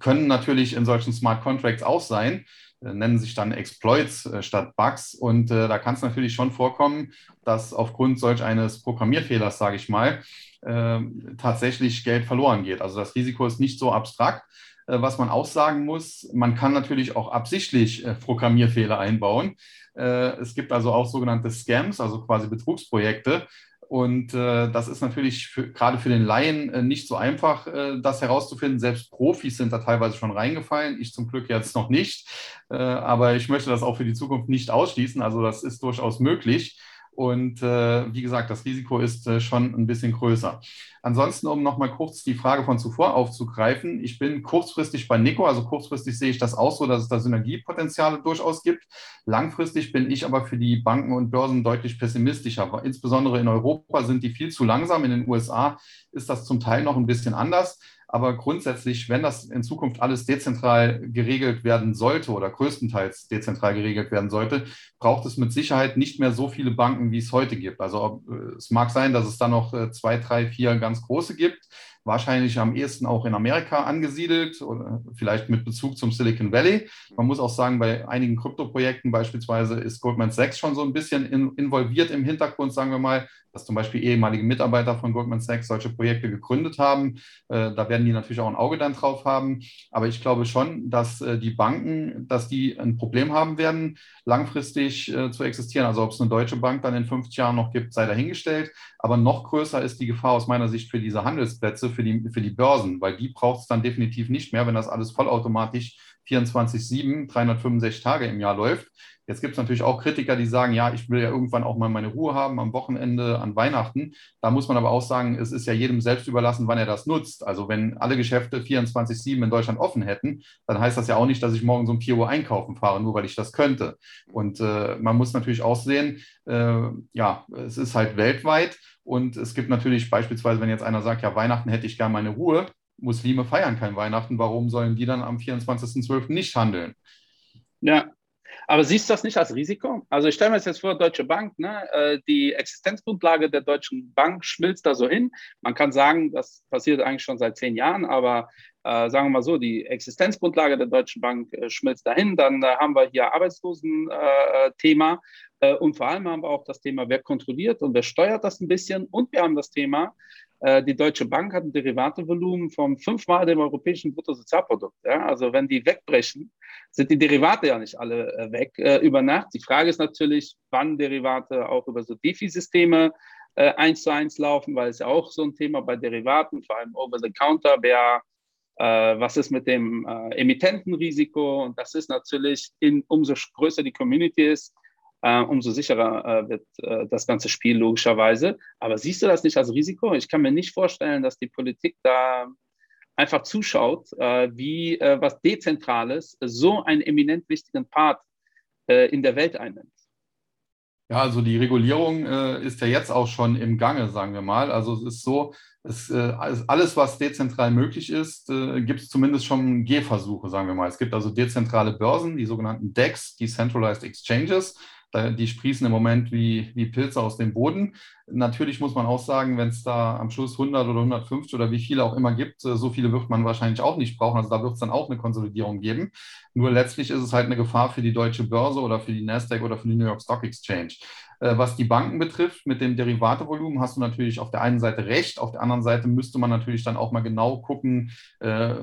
können natürlich in solchen Smart Contracts auch sein, nennen sich dann Exploits statt Bugs. Und da kann es natürlich schon vorkommen, dass aufgrund solch eines Programmierfehlers, sage ich mal, tatsächlich Geld verloren geht. Also das Risiko ist nicht so abstrakt. Was man auch sagen muss, man kann natürlich auch absichtlich Programmierfehler einbauen. Es gibt also auch sogenannte Scams, also quasi Betrugsprojekte, und äh, das ist natürlich für, gerade für den Laien äh, nicht so einfach, äh, das herauszufinden. Selbst Profis sind da teilweise schon reingefallen. Ich zum Glück jetzt noch nicht. Äh, aber ich möchte das auch für die Zukunft nicht ausschließen. Also das ist durchaus möglich. Und äh, wie gesagt, das Risiko ist äh, schon ein bisschen größer. Ansonsten, um nochmal kurz die Frage von zuvor aufzugreifen, ich bin kurzfristig bei Nico, also kurzfristig sehe ich das auch so, dass es da Synergiepotenziale durchaus gibt. Langfristig bin ich aber für die Banken und Börsen deutlich pessimistischer. Insbesondere in Europa sind die viel zu langsam. In den USA ist das zum Teil noch ein bisschen anders. Aber grundsätzlich, wenn das in Zukunft alles dezentral geregelt werden sollte oder größtenteils dezentral geregelt werden sollte, braucht es mit Sicherheit nicht mehr so viele Banken, wie es heute gibt. Also äh, es mag sein, dass es da noch äh, zwei, drei, vier ganz große gibt wahrscheinlich am ehesten auch in Amerika angesiedelt oder vielleicht mit Bezug zum Silicon Valley. Man muss auch sagen, bei einigen Kryptoprojekten beispielsweise ist Goldman Sachs schon so ein bisschen in, involviert im Hintergrund, sagen wir mal, dass zum Beispiel ehemalige Mitarbeiter von Goldman Sachs solche Projekte gegründet haben. Äh, da werden die natürlich auch ein Auge dann drauf haben. Aber ich glaube schon, dass äh, die Banken, dass die ein Problem haben werden, langfristig äh, zu existieren. Also ob es eine deutsche Bank dann in 50 Jahren noch gibt, sei dahingestellt. Aber noch größer ist die Gefahr aus meiner Sicht für diese Handelsplätze, für die, für die Börsen, weil die braucht es dann definitiv nicht mehr, wenn das alles vollautomatisch 24-7, 365 Tage im Jahr läuft. Jetzt gibt es natürlich auch Kritiker, die sagen, ja, ich will ja irgendwann auch mal meine Ruhe haben am Wochenende, an Weihnachten. Da muss man aber auch sagen, es ist ja jedem selbst überlassen, wann er das nutzt. Also wenn alle Geschäfte 24-7 in Deutschland offen hätten, dann heißt das ja auch nicht, dass ich morgen so um 4 Uhr einkaufen fahre, nur weil ich das könnte. Und äh, man muss natürlich auch sehen, äh, ja, es ist halt weltweit. Und es gibt natürlich beispielsweise, wenn jetzt einer sagt, ja, Weihnachten hätte ich gern meine Ruhe, Muslime feiern kein Weihnachten, warum sollen die dann am 24.12. nicht handeln? Ja, Aber siehst du das nicht als Risiko? Also ich stelle mir jetzt vor, Deutsche Bank, ne, äh, die Existenzgrundlage der Deutschen Bank schmilzt da so hin. Man kann sagen, das passiert eigentlich schon seit zehn Jahren, aber äh, sagen wir mal so, die Existenzgrundlage der Deutschen Bank äh, schmilzt dahin. Dann äh, haben wir hier Arbeitslosen-Thema äh, und vor allem haben wir auch das Thema, wer kontrolliert und wer steuert das ein bisschen. Und wir haben das Thema, äh, die Deutsche Bank hat ein Derivatevolumen von fünfmal dem europäischen Bruttosozialprodukt. Ja? Also wenn die wegbrechen, sind die Derivate ja nicht alle äh, weg äh, über Nacht. Die Frage ist natürlich, wann Derivate auch über so DeFi-Systeme äh, eins zu eins laufen, weil es ja auch so ein Thema bei Derivaten, vor allem over the counter, wer äh, was ist mit dem äh, Emittentenrisiko? Und das ist natürlich, in, umso größer die Community ist, äh, umso sicherer äh, wird äh, das ganze Spiel logischerweise. Aber siehst du das nicht als Risiko? Ich kann mir nicht vorstellen, dass die Politik da einfach zuschaut, äh, wie äh, was Dezentrales so einen eminent wichtigen Part äh, in der Welt einnimmt. Ja, also die Regulierung ist ja jetzt auch schon im Gange, sagen wir mal. Also es ist so, es, alles, was dezentral möglich ist, gibt es zumindest schon Gehversuche, sagen wir mal. Es gibt also dezentrale Börsen, die sogenannten DEX, Decentralized Exchanges. Die sprießen im Moment wie, wie Pilze aus dem Boden. Natürlich muss man auch sagen, wenn es da am Schluss 100 oder 150 oder wie viele auch immer gibt, äh, so viele wird man wahrscheinlich auch nicht brauchen. Also da wird es dann auch eine Konsolidierung geben. Nur letztlich ist es halt eine Gefahr für die deutsche Börse oder für die Nasdaq oder für die New York Stock Exchange. Äh, was die Banken betrifft, mit dem Derivatevolumen hast du natürlich auf der einen Seite recht, auf der anderen Seite müsste man natürlich dann auch mal genau gucken, äh,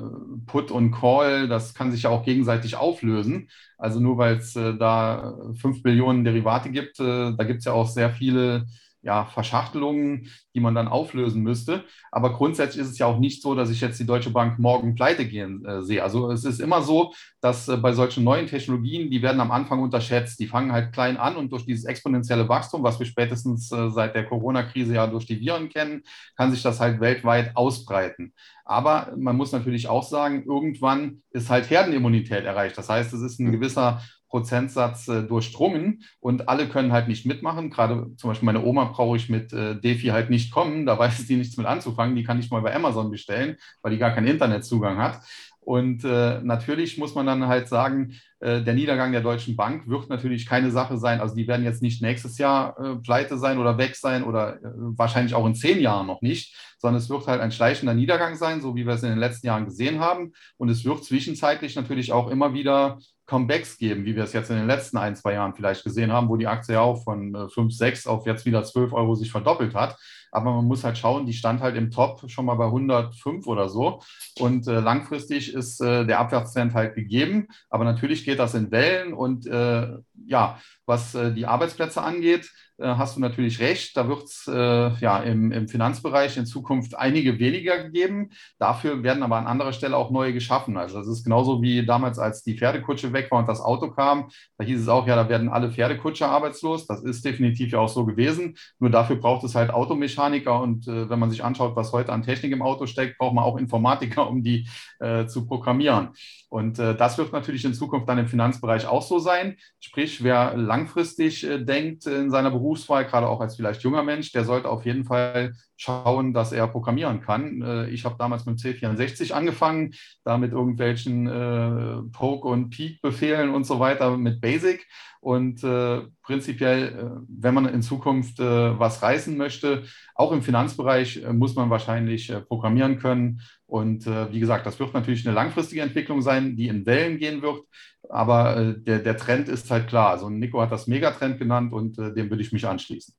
Put und Call, das kann sich ja auch gegenseitig auflösen. Also nur weil es äh, da 5 Billionen Derivate gibt, da gibt es ja auch sehr viele ja, Verschachtelungen, die man dann auflösen müsste. Aber grundsätzlich ist es ja auch nicht so, dass ich jetzt die Deutsche Bank morgen pleite gehen äh, sehe. Also es ist immer so, dass äh, bei solchen neuen Technologien, die werden am Anfang unterschätzt. Die fangen halt klein an und durch dieses exponentielle Wachstum, was wir spätestens äh, seit der Corona-Krise ja durch die Viren kennen, kann sich das halt weltweit ausbreiten. Aber man muss natürlich auch sagen, irgendwann ist halt Herdenimmunität erreicht. Das heißt, es ist ein gewisser Prozentsatz äh, durchdrungen und alle können halt nicht mitmachen. Gerade zum Beispiel meine Oma brauche ich mit äh, Defi halt nicht kommen, da weiß die nichts mit anzufangen. Die kann ich mal bei Amazon bestellen, weil die gar keinen Internetzugang hat. Und äh, natürlich muss man dann halt sagen, äh, der Niedergang der Deutschen Bank wird natürlich keine Sache sein. Also die werden jetzt nicht nächstes Jahr äh, pleite sein oder weg sein oder äh, wahrscheinlich auch in zehn Jahren noch nicht, sondern es wird halt ein schleichender Niedergang sein, so wie wir es in den letzten Jahren gesehen haben. Und es wird zwischenzeitlich natürlich auch immer wieder Comebacks geben, wie wir es jetzt in den letzten ein, zwei Jahren vielleicht gesehen haben, wo die Aktie ja auch von 5, äh, 6 auf jetzt wieder 12 Euro sich verdoppelt hat. Aber man muss halt schauen, die stand halt im Top schon mal bei 105 oder so. Und äh, langfristig ist äh, der Abwärtstrend halt gegeben. Aber natürlich geht das in Wellen. Und äh, ja, was äh, die Arbeitsplätze angeht, hast du natürlich recht. Da wird es äh, ja im, im, Finanzbereich in Zukunft einige weniger geben. Dafür werden aber an anderer Stelle auch neue geschaffen. Also das ist genauso wie damals, als die Pferdekutsche weg war und das Auto kam. Da hieß es auch, ja, da werden alle Pferdekutscher arbeitslos. Das ist definitiv ja auch so gewesen. Nur dafür braucht es halt Automechaniker. Und äh, wenn man sich anschaut, was heute an Technik im Auto steckt, braucht man auch Informatiker, um die äh, zu programmieren. Und äh, das wird natürlich in Zukunft dann im Finanzbereich auch so sein. Sprich, wer langfristig äh, denkt in seiner Berufswahl, gerade auch als vielleicht junger Mensch, der sollte auf jeden Fall schauen, dass er programmieren kann. Äh, ich habe damals mit C64 angefangen, da mit irgendwelchen äh, Poke- und Peak-Befehlen und so weiter mit Basic. Und äh, prinzipiell, äh, wenn man in Zukunft äh, was reißen möchte, auch im Finanzbereich, äh, muss man wahrscheinlich äh, programmieren können. Und äh, wie gesagt, das wird natürlich eine langfristige Entwicklung sein, die in Wellen gehen wird. Aber der, der Trend ist halt klar. Also Nico hat das Megatrend genannt und dem würde ich mich anschließen.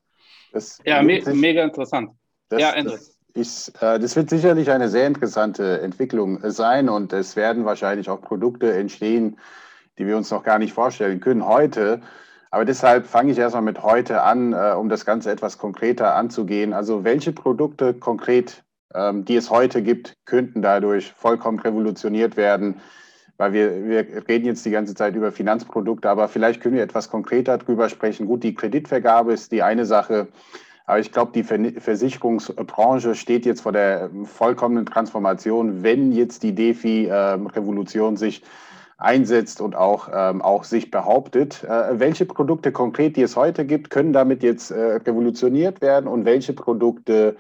Das ja, me mega interessant. Das, ja, das, ist, das wird sicherlich eine sehr interessante Entwicklung sein und es werden wahrscheinlich auch Produkte entstehen, die wir uns noch gar nicht vorstellen können heute. Aber deshalb fange ich erstmal mit heute an, äh, um das Ganze etwas konkreter anzugehen. Also welche Produkte konkret, ähm, die es heute gibt, könnten dadurch vollkommen revolutioniert werden? Weil wir, wir reden jetzt die ganze Zeit über Finanzprodukte, aber vielleicht können wir etwas konkreter darüber sprechen. Gut, die Kreditvergabe ist die eine Sache. Aber ich glaube, die Versicherungsbranche steht jetzt vor der vollkommenen Transformation, wenn jetzt die DeFi-Revolution ähm, sich einsetzt und auch, ähm, auch sich behauptet. Äh, welche Produkte konkret, die es heute gibt, können damit jetzt äh, revolutioniert werden und welche Produkte,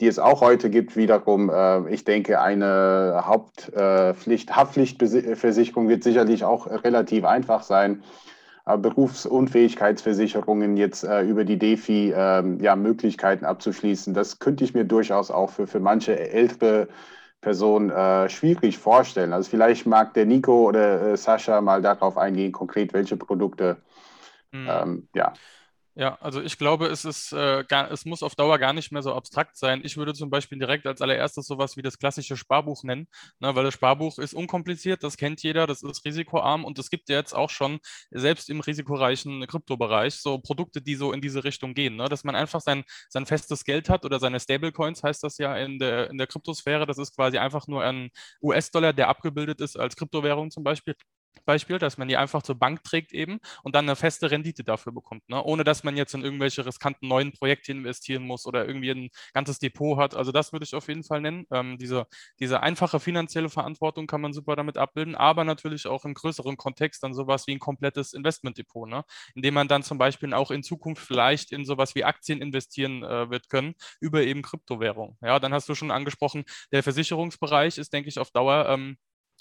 die es auch heute gibt, wiederum, äh, ich denke, eine Hauptpflicht, Haftpflichtversicherung wird sicherlich auch relativ einfach sein. Äh, Berufsunfähigkeitsversicherungen jetzt äh, über die DeFi ähm, ja, Möglichkeiten abzuschließen. Das könnte ich mir durchaus auch für, für manche ältere Personen äh, schwierig vorstellen. Also vielleicht mag der Nico oder äh, Sascha mal darauf eingehen, konkret welche Produkte mhm. ähm, ja, ja, also ich glaube, es ist äh, gar, es muss auf Dauer gar nicht mehr so abstrakt sein. Ich würde zum Beispiel direkt als allererstes sowas wie das klassische Sparbuch nennen, ne, weil das Sparbuch ist unkompliziert, das kennt jeder, das ist risikoarm und es gibt ja jetzt auch schon selbst im risikoreichen Kryptobereich so Produkte, die so in diese Richtung gehen, ne, dass man einfach sein, sein festes Geld hat oder seine Stablecoins heißt das ja in der, in der Kryptosphäre. Das ist quasi einfach nur ein US-Dollar, der abgebildet ist als Kryptowährung zum Beispiel. Beispiel, dass man die einfach zur Bank trägt eben und dann eine feste Rendite dafür bekommt, ne? ohne dass man jetzt in irgendwelche riskanten neuen Projekte investieren muss oder irgendwie ein ganzes Depot hat. Also das würde ich auf jeden Fall nennen. Ähm, diese, diese einfache finanzielle Verantwortung kann man super damit abbilden, aber natürlich auch im größeren Kontext dann sowas wie ein komplettes Investmentdepot, ne? indem man dann zum Beispiel auch in Zukunft vielleicht in sowas wie Aktien investieren äh, wird können über eben Kryptowährung. Ja, dann hast du schon angesprochen, der Versicherungsbereich ist, denke ich, auf Dauer ähm,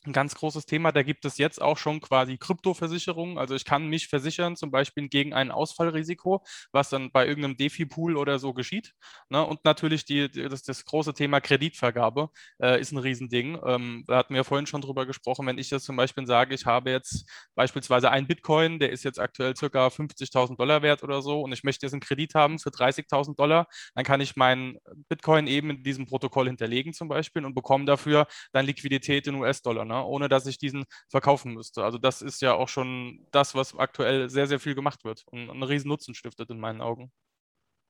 ein ganz großes Thema. Da gibt es jetzt auch schon quasi Kryptoversicherungen. Also ich kann mich versichern, zum Beispiel gegen ein Ausfallrisiko, was dann bei irgendeinem Defi-Pool oder so geschieht. Ne? Und natürlich die, das, das, große Thema Kreditvergabe äh, ist ein Riesending. Ähm, da hatten wir vorhin schon drüber gesprochen. Wenn ich jetzt zum Beispiel sage, ich habe jetzt beispielsweise einen Bitcoin, der ist jetzt aktuell circa 50.000 Dollar wert oder so und ich möchte jetzt einen Kredit haben für 30.000 Dollar, dann kann ich meinen Bitcoin eben in diesem Protokoll hinterlegen zum Beispiel und bekomme dafür dann Liquidität in US-Dollar. Ne? Ne? ohne dass ich diesen verkaufen müsste. Also das ist ja auch schon das, was aktuell sehr, sehr viel gemacht wird und einen riesen Nutzen stiftet in meinen Augen.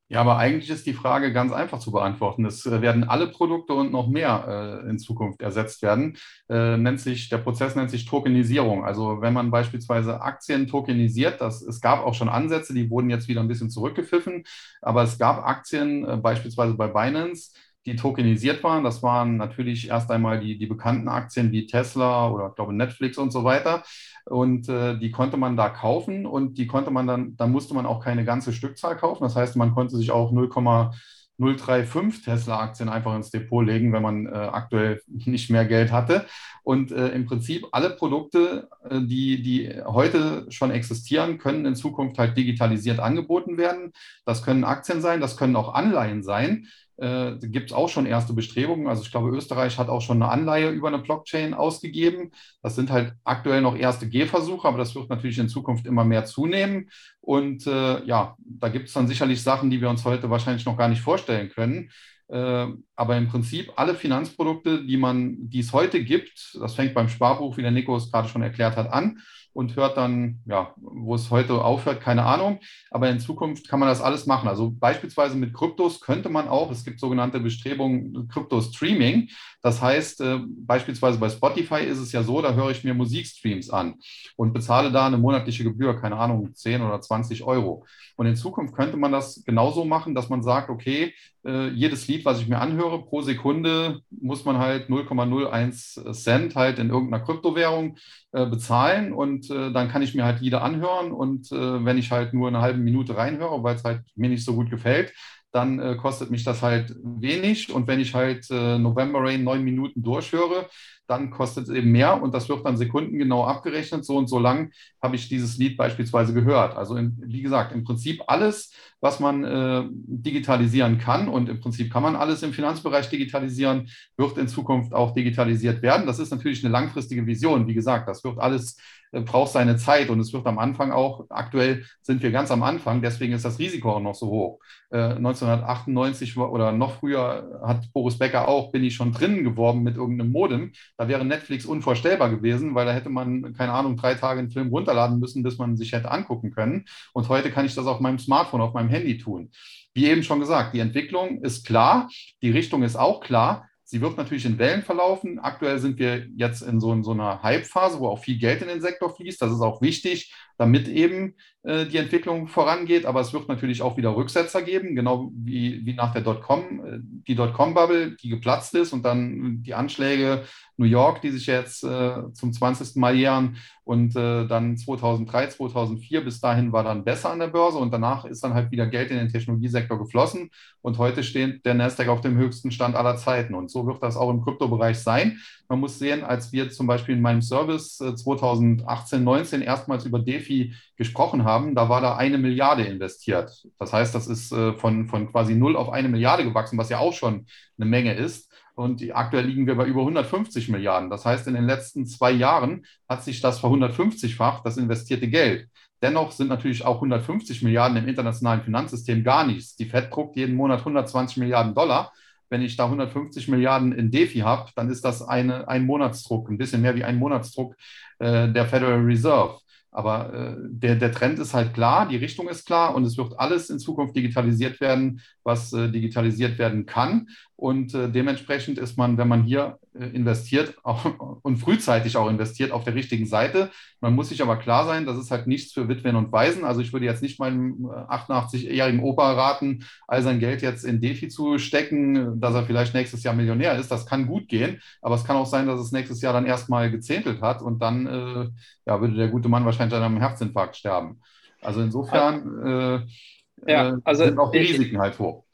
Ja, aber eigentlich ist die Frage ganz einfach zu beantworten. Es äh, werden alle Produkte und noch mehr äh, in Zukunft ersetzt werden. Äh, nennt sich, der Prozess nennt sich Tokenisierung. Also wenn man beispielsweise Aktien tokenisiert, das, es gab auch schon Ansätze, die wurden jetzt wieder ein bisschen zurückgepfiffen, aber es gab Aktien, äh, beispielsweise bei Binance, die tokenisiert waren. Das waren natürlich erst einmal die, die bekannten Aktien wie Tesla oder glaube Netflix und so weiter. Und äh, die konnte man da kaufen und die konnte man dann, da musste man auch keine ganze Stückzahl kaufen. Das heißt, man konnte sich auch 0,035 Tesla-Aktien einfach ins Depot legen, wenn man äh, aktuell nicht mehr Geld hatte. Und äh, im Prinzip alle Produkte, äh, die, die heute schon existieren, können in Zukunft halt digitalisiert angeboten werden. Das können Aktien sein, das können auch Anleihen sein. Äh, gibt es auch schon erste Bestrebungen. Also ich glaube, Österreich hat auch schon eine Anleihe über eine Blockchain ausgegeben. Das sind halt aktuell noch erste Gehversuche, aber das wird natürlich in Zukunft immer mehr zunehmen. Und äh, ja, da gibt es dann sicherlich Sachen, die wir uns heute wahrscheinlich noch gar nicht vorstellen können. Äh, aber im Prinzip alle Finanzprodukte, die man, die es heute gibt, das fängt beim Sparbuch, wie der Nico es gerade schon erklärt hat, an und hört dann, ja, wo es heute aufhört, keine Ahnung. Aber in Zukunft kann man das alles machen. Also beispielsweise mit Kryptos könnte man auch, es gibt sogenannte Bestrebungen, Krypto-Streaming. Das heißt, äh, beispielsweise bei Spotify ist es ja so, da höre ich mir Musikstreams an und bezahle da eine monatliche Gebühr, keine Ahnung, 10 oder 20 Euro. Und in Zukunft könnte man das genauso machen, dass man sagt, okay, äh, jedes Lied, was ich mir anhöre, pro Sekunde muss man halt 0,01 Cent halt in irgendeiner Kryptowährung äh, bezahlen und äh, dann kann ich mir halt Lieder anhören und äh, wenn ich halt nur eine halbe Minute reinhöre, weil es halt mir nicht so gut gefällt, dann äh, kostet mich das halt wenig und wenn ich halt äh, November Rain neun Minuten durchhöre, dann kostet es eben mehr und das wird dann sekundengenau abgerechnet. So und so lang habe ich dieses Lied beispielsweise gehört. Also in, wie gesagt, im Prinzip alles, was man äh, digitalisieren kann und im Prinzip kann man alles im Finanzbereich digitalisieren, wird in Zukunft auch digitalisiert werden. Das ist natürlich eine langfristige Vision. Wie gesagt, das wird alles braucht seine Zeit und es wird am Anfang auch, aktuell sind wir ganz am Anfang, deswegen ist das Risiko auch noch so hoch. Äh, 1998 oder noch früher hat Boris Becker auch, bin ich schon drinnen geworben mit irgendeinem Modem. Da wäre Netflix unvorstellbar gewesen, weil da hätte man, keine Ahnung, drei Tage einen Film runterladen müssen, bis man sich hätte angucken können. Und heute kann ich das auf meinem Smartphone, auf meinem Handy tun. Wie eben schon gesagt, die Entwicklung ist klar, die Richtung ist auch klar. Sie wird natürlich in Wellen verlaufen. Aktuell sind wir jetzt in so, in so einer Hype-Phase, wo auch viel Geld in den Sektor fließt. Das ist auch wichtig, damit eben äh, die Entwicklung vorangeht. Aber es wird natürlich auch wieder Rücksetzer geben, genau wie, wie nach der Dotcom, äh, die Dotcom-Bubble, die geplatzt ist und dann die Anschläge New York, die sich jetzt äh, zum 20. Mal jähren und äh, dann 2003, 2004, bis dahin war dann besser an der Börse und danach ist dann halt wieder Geld in den Technologiesektor geflossen und heute steht der Nasdaq auf dem höchsten Stand aller Zeiten und so wird das auch im Kryptobereich sein. Man muss sehen, als wir zum Beispiel in meinem Service 2018, äh, 19 erstmals über DeFi DeFi gesprochen haben, da war da eine Milliarde investiert. Das heißt, das ist äh, von, von quasi null auf eine Milliarde gewachsen, was ja auch schon eine Menge ist. Und aktuell liegen wir bei über 150 Milliarden. Das heißt, in den letzten zwei Jahren hat sich das ver 150-fach, das investierte Geld. Dennoch sind natürlich auch 150 Milliarden im internationalen Finanzsystem gar nichts. Die Fed druckt jeden Monat 120 Milliarden Dollar. Wenn ich da 150 Milliarden in DeFi habe, dann ist das eine, ein Monatsdruck, ein bisschen mehr wie ein Monatsdruck äh, der Federal Reserve. Aber äh, der, der Trend ist halt klar, die Richtung ist klar und es wird alles in Zukunft digitalisiert werden, was äh, digitalisiert werden kann. Und äh, dementsprechend ist man, wenn man hier äh, investiert auch, und frühzeitig auch investiert, auf der richtigen Seite. Man muss sich aber klar sein, das ist halt nichts für Witwen und Waisen. Also ich würde jetzt nicht meinem 88-jährigen äh, Opa raten, all sein Geld jetzt in Defi zu stecken, dass er vielleicht nächstes Jahr Millionär ist. Das kann gut gehen, aber es kann auch sein, dass es nächstes Jahr dann erstmal gezähntelt hat und dann äh, ja, würde der gute Mann wahrscheinlich an einem Herzinfarkt sterben. Also insofern äh, ja, also sind auch die Risiken halt hoch.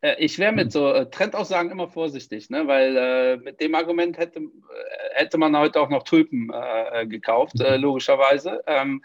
Äh, ich wäre mit hm. so äh, Trendaussagen immer vorsichtig, ne? weil äh, mit dem Argument hätte, äh, hätte man heute auch noch Tulpen äh, gekauft, äh, mhm. logischerweise. Ähm,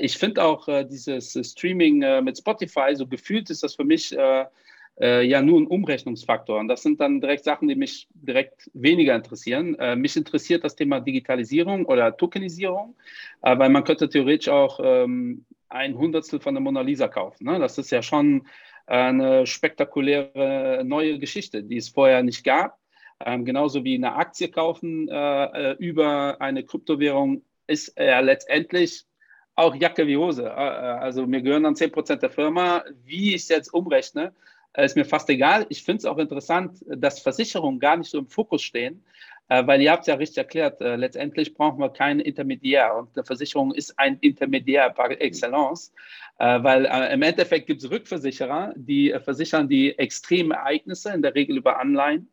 ich finde auch dieses Streaming mit Spotify, so gefühlt ist das für mich ja nur ein Umrechnungsfaktor. Und das sind dann direkt Sachen, die mich direkt weniger interessieren. mich interessiert das Thema Digitalisierung oder Tokenisierung, weil man könnte theoretisch auch ähm, ein Hundertstel von der Mona Lisa kaufen. Ne? Das ist ja schon eine spektakuläre neue Geschichte, die es vorher nicht gab. Ähm, genauso wie eine Aktie kaufen äh, äh über eine Kryptowährung ist ja letztendlich auch Jacke wie Hose. Äh, äh also mir gehören dann 10% der Firma. Wie ich es jetzt umrechne, äh, ist mir fast egal. Ich finde es auch interessant, dass Versicherungen gar nicht so im Fokus stehen, weil ihr habt es ja richtig erklärt, äh, letztendlich brauchen wir keinen Intermediär und eine Versicherung ist ein Intermediär par excellence, äh, weil im Endeffekt gibt es Rückversicherer, die versichern die extremen Ereignisse, in der Regel über Anleihen.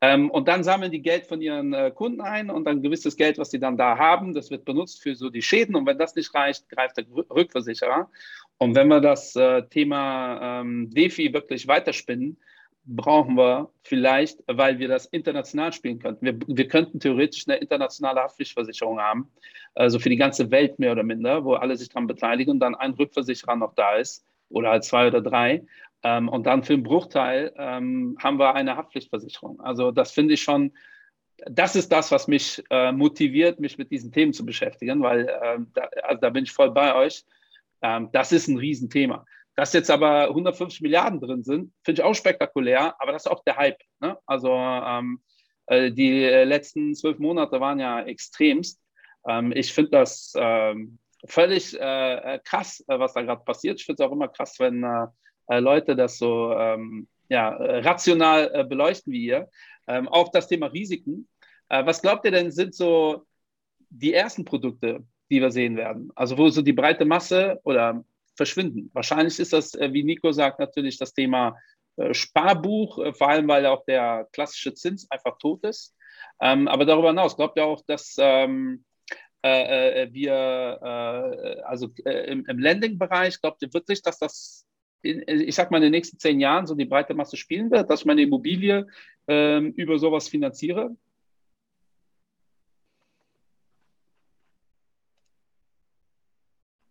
Ähm, und dann sammeln die Geld von ihren Kunden ein und dann gewisses Geld, was sie dann da haben, das wird benutzt für so die Schäden. Und wenn das nicht reicht, greift der Rückversicherer. Und wenn wir das Thema ähm, DeFi wirklich weiterspinnen, brauchen wir vielleicht, weil wir das international spielen könnten. Wir, wir könnten theoretisch eine internationale Haftpflichtversicherung haben, also für die ganze Welt mehr oder minder, wo alle sich daran beteiligen und dann ein Rückversicherer noch da ist oder halt zwei oder drei. Ähm, und dann für einen Bruchteil ähm, haben wir eine Haftpflichtversicherung. Also das finde ich schon, das ist das, was mich äh, motiviert, mich mit diesen Themen zu beschäftigen, weil äh, da, also da bin ich voll bei euch. Ähm, das ist ein Riesenthema. Dass jetzt aber 150 Milliarden drin sind, finde ich auch spektakulär, aber das ist auch der Hype. Ne? Also ähm, äh, die letzten zwölf Monate waren ja extremst. Ähm, ich finde das ähm, völlig äh, krass, äh, was da gerade passiert. Ich finde es auch immer krass, wenn äh, äh Leute das so ähm, ja, rational äh, beleuchten wie ihr. Ähm, auch das Thema Risiken. was glaubt ihr denn, sind so die ersten Produkte, die wir sehen werden? Also wo so die breite Masse oder verschwinden. Wahrscheinlich ist das, äh, wie Nico sagt, natürlich das Thema äh, Sparbuch, äh, vor allem weil auch der klassische Zins einfach tot ist. Ähm, aber darüber hinaus glaubt ihr auch, dass ähm, wir, also im, im Landing-Bereich, glaubt ihr wirklich, dass das in, ich sag mal, in den nächsten zehn Jahren so die breite Masse spielen wird, dass ich meine Immobilie ähm, über sowas finanziere?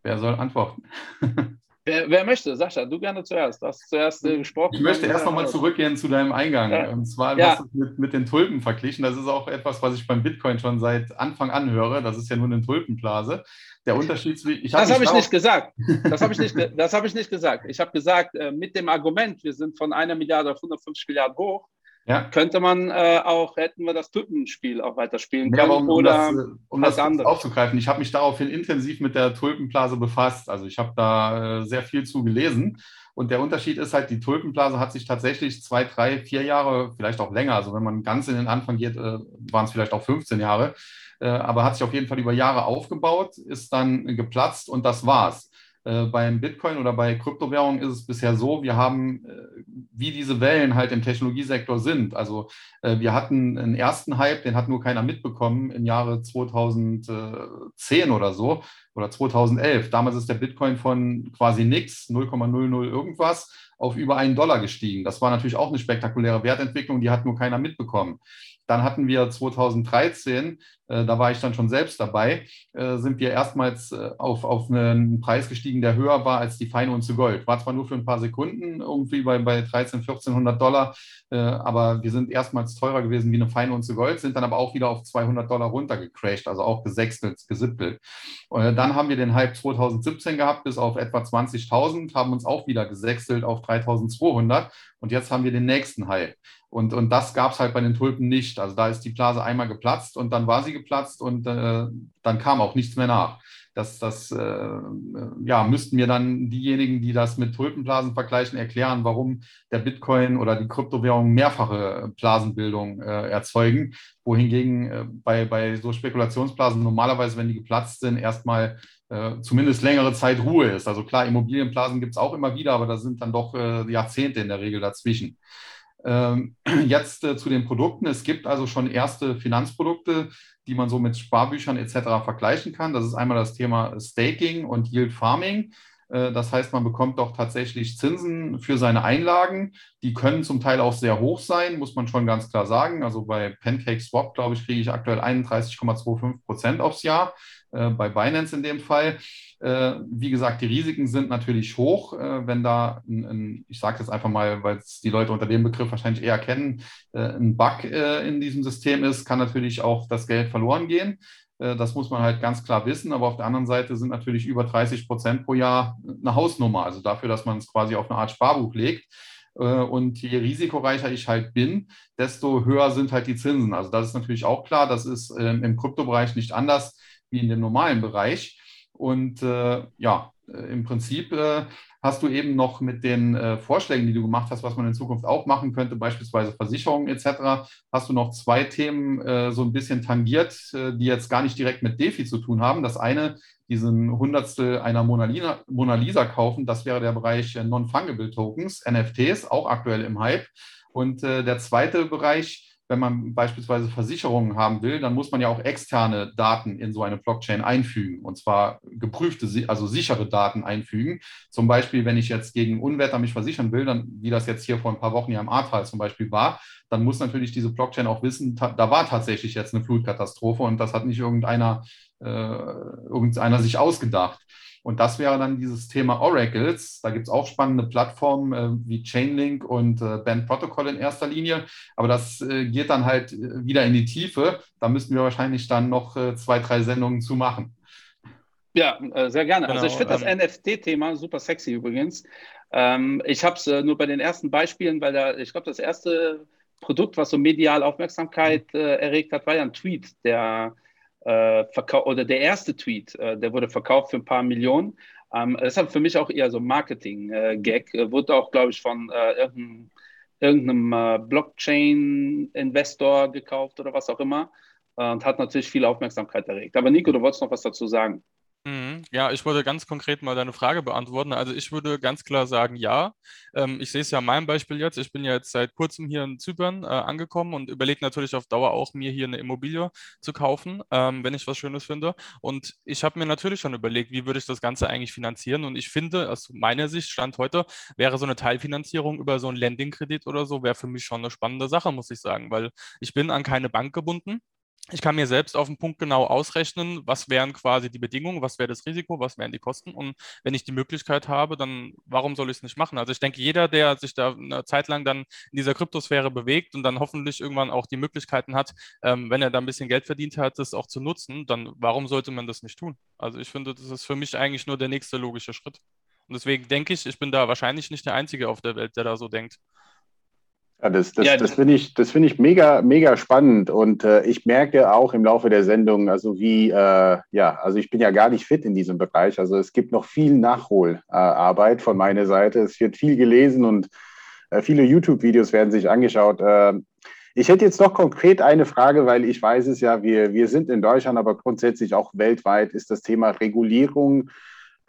Wer soll antworten? Wer, wer, möchte? Sascha, du gerne zuerst. Du hast zuerst äh, gesprochen. Ich möchte erst nochmal zurückgehen zu deinem Eingang. Ja. Und zwar ja. mit, mit den Tulpen verglichen. Das ist auch etwas, was ich beim Bitcoin schon seit Anfang an höre. Das ist ja nur eine Tulpenblase. Der Unterschied hab Das habe ich nicht gesagt. Das habe ich, nicht, hab ich nicht gesagt. Ich habe gesagt, äh, mit dem Argument, wir sind von einer Milliarde auf 150 Milliarden hoch, ja. Könnte man äh, auch, hätten wir das Tulpenspiel auch weiterspielen können ja, um, oder um das, um das aufzugreifen. Ich habe mich daraufhin intensiv mit der Tulpenblase befasst. Also ich habe da äh, sehr viel zu gelesen. Und der Unterschied ist halt, die Tulpenblase hat sich tatsächlich zwei, drei, vier Jahre, vielleicht auch länger, also wenn man ganz in den Anfang geht, äh, waren es vielleicht auch 15 Jahre, äh, aber hat sich auf jeden Fall über Jahre aufgebaut, ist dann geplatzt und das war's. Äh, beim Bitcoin oder bei Kryptowährungen ist es bisher so, wir haben, äh, wie diese Wellen halt im Technologiesektor sind. Also äh, wir hatten einen ersten Hype, den hat nur keiner mitbekommen im Jahre 2010 oder so oder 2011. Damals ist der Bitcoin von quasi nichts, 0,00 irgendwas, auf über einen Dollar gestiegen. Das war natürlich auch eine spektakuläre Wertentwicklung, die hat nur keiner mitbekommen. Dann hatten wir 2013, äh, da war ich dann schon selbst dabei, äh, sind wir erstmals äh, auf, auf einen Preis gestiegen, der höher war als die feine Unze Gold. War zwar nur für ein paar Sekunden irgendwie bei, bei 13, 1400 Dollar, äh, aber wir sind erstmals teurer gewesen wie eine feine Unze Gold, sind dann aber auch wieder auf 200 Dollar runtergecrashed, also auch gesechstelt, gesippelt. Äh, dann haben wir den Hype 2017 gehabt bis auf etwa 20.000, haben uns auch wieder gesechselt auf 3200 und jetzt haben wir den nächsten Hype. Und, und das gab es halt bei den Tulpen nicht. Also da ist die Blase einmal geplatzt und dann war sie geplatzt und äh, dann kam auch nichts mehr nach. Das, das äh, ja, müssten mir dann diejenigen, die das mit Tulpenblasen vergleichen, erklären, warum der Bitcoin oder die Kryptowährung mehrfache Blasenbildung äh, erzeugen, wohingegen äh, bei, bei so Spekulationsblasen normalerweise, wenn die geplatzt sind, erstmal äh, zumindest längere Zeit Ruhe ist. Also klar, Immobilienblasen gibt es auch immer wieder, aber da sind dann doch äh, Jahrzehnte in der Regel dazwischen. Ähm, jetzt äh, zu den Produkten. Es gibt also schon erste Finanzprodukte, die man so mit Sparbüchern etc. vergleichen kann. Das ist einmal das Thema Staking und Yield Farming. Äh, das heißt, man bekommt doch tatsächlich Zinsen für seine Einlagen. Die können zum Teil auch sehr hoch sein, muss man schon ganz klar sagen. Also bei Pancake Swap, glaube ich, kriege ich aktuell 31,25 Prozent aufs Jahr. Äh, bei Binance in dem Fall. Äh, wie gesagt, die Risiken sind natürlich hoch, äh, wenn da, ein, ein, ich sage jetzt einfach mal, weil es die Leute unter dem Begriff wahrscheinlich eher kennen, ein Bug in diesem System ist, kann natürlich auch das Geld verloren gehen. Das muss man halt ganz klar wissen. Aber auf der anderen Seite sind natürlich über 30 Prozent pro Jahr eine Hausnummer. Also dafür, dass man es quasi auf eine Art Sparbuch legt. Und je risikoreicher ich halt bin, desto höher sind halt die Zinsen. Also das ist natürlich auch klar. Das ist im Kryptobereich nicht anders wie in dem normalen Bereich. Und äh, ja, äh, im Prinzip äh, hast du eben noch mit den äh, Vorschlägen, die du gemacht hast, was man in Zukunft auch machen könnte, beispielsweise Versicherungen etc., hast du noch zwei Themen äh, so ein bisschen tangiert, äh, die jetzt gar nicht direkt mit DeFi zu tun haben. Das eine, diesen Hundertstel einer Mona Lisa, Mona Lisa kaufen, das wäre der Bereich Non-Fungible Tokens, NFTs, auch aktuell im Hype. Und der zweite Bereich, wenn man beispielsweise Versicherungen haben will, dann muss man ja auch externe Daten in so eine Blockchain einfügen und zwar geprüfte, also sichere Daten einfügen. Zum Beispiel, wenn ich jetzt gegen Unwetter mich versichern will, dann, wie das jetzt hier vor ein paar Wochen ja im Ahrtal zum Beispiel war, dann muss natürlich diese Blockchain auch wissen, da war tatsächlich jetzt eine Flutkatastrophe und das hat nicht irgendeiner, äh, irgendeiner sich ausgedacht. Und das wäre dann dieses Thema Oracles. Da gibt es auch spannende Plattformen äh, wie Chainlink und äh, Band Protocol in erster Linie. Aber das äh, geht dann halt äh, wieder in die Tiefe. Da müssten wir wahrscheinlich dann noch äh, zwei, drei Sendungen zu machen. Ja, äh, sehr gerne. Genau, also ich finde ähm, das NFT-Thema super sexy übrigens. Ähm, ich habe es nur bei den ersten Beispielen, weil da, ich glaube, das erste Produkt, was so medial Aufmerksamkeit erregt hat, war ja ein Tweet, der äh, oder der erste Tweet, äh, der wurde verkauft für ein paar Millionen. Ähm, das ist für mich auch eher so Marketing-Gag. Äh, wurde auch, glaube ich, von äh, irgendeinem, irgendeinem äh, Blockchain-Investor gekauft oder was auch immer und hat natürlich viel Aufmerksamkeit erregt. Aber Nico, du wolltest noch was dazu sagen. Mhm. Ja, ich würde ganz konkret mal deine Frage beantworten. Also ich würde ganz klar sagen, ja. Ähm, ich sehe es ja an meinem Beispiel jetzt. Ich bin ja jetzt seit kurzem hier in Zypern äh, angekommen und überlege natürlich auf Dauer auch, mir hier eine Immobilie zu kaufen, ähm, wenn ich was Schönes finde. Und ich habe mir natürlich schon überlegt, wie würde ich das Ganze eigentlich finanzieren. Und ich finde, aus meiner Sicht, Stand heute, wäre so eine Teilfinanzierung über so einen Lending-Kredit oder so, wäre für mich schon eine spannende Sache, muss ich sagen, weil ich bin an keine Bank gebunden ich kann mir selbst auf den Punkt genau ausrechnen, was wären quasi die Bedingungen, was wäre das Risiko, was wären die Kosten. Und wenn ich die Möglichkeit habe, dann warum soll ich es nicht machen? Also ich denke, jeder, der sich da eine Zeit lang dann in dieser Kryptosphäre bewegt und dann hoffentlich irgendwann auch die Möglichkeiten hat, ähm, wenn er da ein bisschen Geld verdient hat, das auch zu nutzen, dann warum sollte man das nicht tun? Also ich finde, das ist für mich eigentlich nur der nächste logische Schritt. Und deswegen denke ich, ich bin da wahrscheinlich nicht der Einzige auf der Welt, der da so denkt. Ja, das, das, ja, das finde ich, das ich mega, mega spannend. Und äh, ich merke auch im Laufe der Sendung, also wie, äh, ja, also ich bin ja gar nicht fit in diesem Bereich. Also es gibt noch viel Nachholarbeit von meiner Seite. Es wird viel gelesen und äh, viele YouTube-Videos werden sich angeschaut. Äh, ich hätte jetzt noch konkret eine Frage, weil ich weiß es ja, wir, wir sind in Deutschland, aber grundsätzlich auch weltweit ist das Thema Regulierung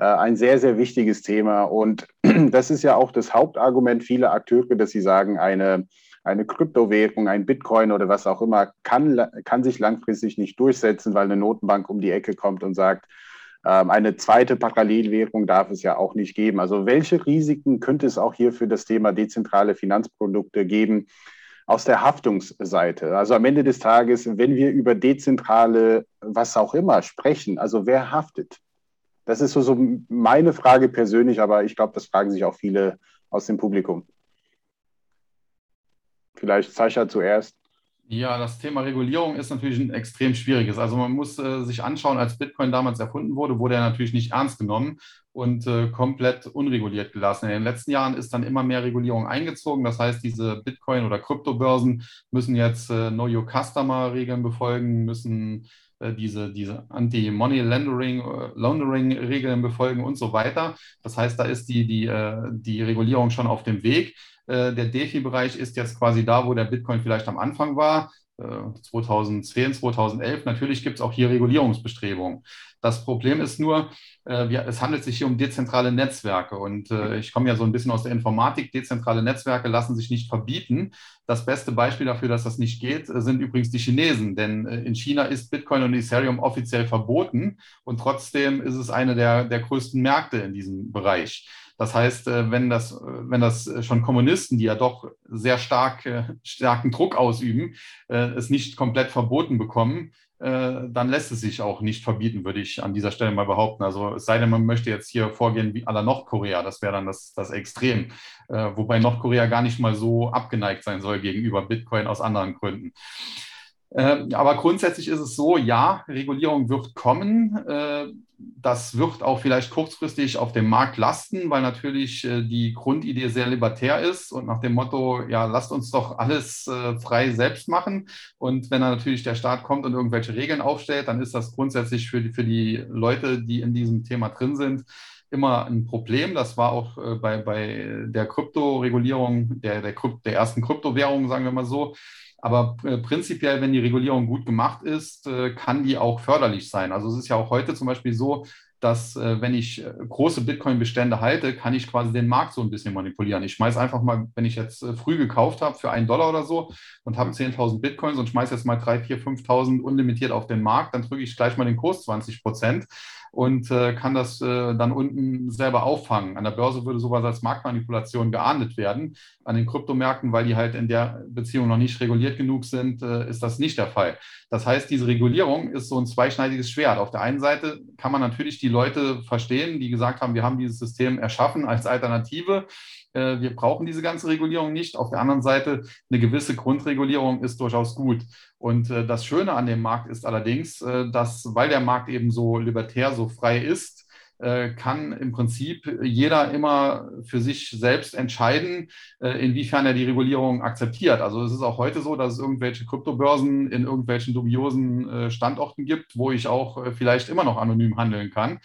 ein sehr, sehr wichtiges Thema. Und das ist ja auch das Hauptargument vieler Akteure, dass sie sagen, eine, eine Kryptowährung, ein Bitcoin oder was auch immer, kann, kann sich langfristig nicht durchsetzen, weil eine Notenbank um die Ecke kommt und sagt, ähm, eine zweite Parallelwährung darf es ja auch nicht geben. Also welche Risiken könnte es auch hier für das Thema dezentrale Finanzprodukte geben? aus der Haftungsseite. Also am Ende des Tages, wenn wir über dezentrale, was auch immer sprechen, also wer haftet? Das ist so, so meine Frage persönlich, aber ich glaube, das fragen sich auch viele aus dem Publikum. Vielleicht Sascha zuerst. Ja, das Thema Regulierung ist natürlich ein extrem schwieriges. Also man muss äh, sich anschauen, als Bitcoin damals erfunden wurde, wurde er natürlich nicht ernst genommen und äh, komplett unreguliert gelassen. In den letzten Jahren ist dann immer mehr Regulierung eingezogen. Das heißt, diese Bitcoin- oder Kryptobörsen müssen jetzt äh, Know Your Customer-Regeln befolgen, müssen äh, diese, diese Anti-Money-Laundering-Regeln äh, befolgen und so weiter. Das heißt, da ist die, die, äh, die Regulierung schon auf dem Weg. Der DeFi-Bereich ist jetzt quasi da, wo der Bitcoin vielleicht am Anfang war. 2010, äh, 2011. Natürlich gibt es auch hier Regulierungsbestrebungen. Das Problem ist nur, äh, es handelt sich hier um dezentrale Netzwerke. Und ich komme ja so ein bisschen aus der Informatik. Dezentrale Netzwerke lassen sich nicht verbieten. Das beste Beispiel dafür, dass das nicht geht, sind übrigens die Chinesen. Denn in China ist Bitcoin und Ethereum offiziell verboten. Und trotzdem ist es eine der, der größten Märkte in diesem Bereich. Das heißt, äh, wenn das, äh, wenn das schon Kommunisten, die ja doch sehr stark, äh, starken Druck ausüben, es nicht komplett verboten bekommen, dann lässt es sich auch nicht verbieten, würde ich an dieser Stelle mal behaupten. Also es sei denn, man möchte jetzt hier vorgehen wie aller Nordkorea, das wäre dann das, das Extrem, wobei Nordkorea gar nicht mal so abgeneigt sein soll gegenüber Bitcoin aus anderen Gründen. Aber grundsätzlich ist es so, ja, Regulierung wird kommen das wird auch vielleicht kurzfristig auf dem Markt lasten, weil natürlich äh, die Grundidee sehr libertär ist und nach dem Motto, ja, lasst uns doch alles äh, frei selbst machen. Und wenn dann natürlich der Staat kommt und irgendwelche Regeln aufstellt, dann ist das grundsätzlich für die, für die Leute, die in diesem Thema drin sind, immer ein Problem. Das war auch äh, bei, bei der Kryptoregulierung der, der, der ersten Kryptowährung, sagen wir mal so. Aber äh, prinzipiell, wenn die Regulierung gut gemacht ist, äh, kann die auch förderlich sein. Also es ist ja auch heute zum Beispiel so, dass äh, wenn ich große Bitcoin-Bestände halte, kann ich quasi den Markt so ein bisschen manipulieren. Ich schmeiße einfach mal, wenn ich jetzt früh gekauft habe für einen Dollar oder so und habe 10.000 Bitcoins und schmeiße jetzt mal 3.000, 4.000, 5.000 unlimitiert auf den Markt, dann drücke ich gleich mal den Kurs 20 Prozent und äh, kann das äh, dann unten selber auffangen. An der Börse würde sowas als Marktmanipulation geahndet werden. An den Kryptomärkten, weil die halt in der Beziehung noch nicht reguliert genug sind, äh, ist das nicht der Fall. Das heißt, diese Regulierung ist so ein zweischneidiges Schwert. Auf der einen Seite kann man natürlich die Leute verstehen, die gesagt haben, wir haben dieses System erschaffen als Alternative äh, wir brauchen diese ganze Regulierung nicht. Auf der anderen Seite, eine gewisse Grundregulierung ist durchaus gut. Und äh, das Schöne an dem Markt ist allerdings, äh, dass, weil der Markt eben so libertär, so frei ist, kann im Prinzip jeder immer für sich selbst entscheiden, äh, inwiefern er die Regulierung akzeptiert. Also es ist auch heute so, dass es irgendwelche Kryptobörsen in irgendwelchen dubiosen äh, Standorten gibt, wo ich auch vielleicht immer noch anonym handeln kann.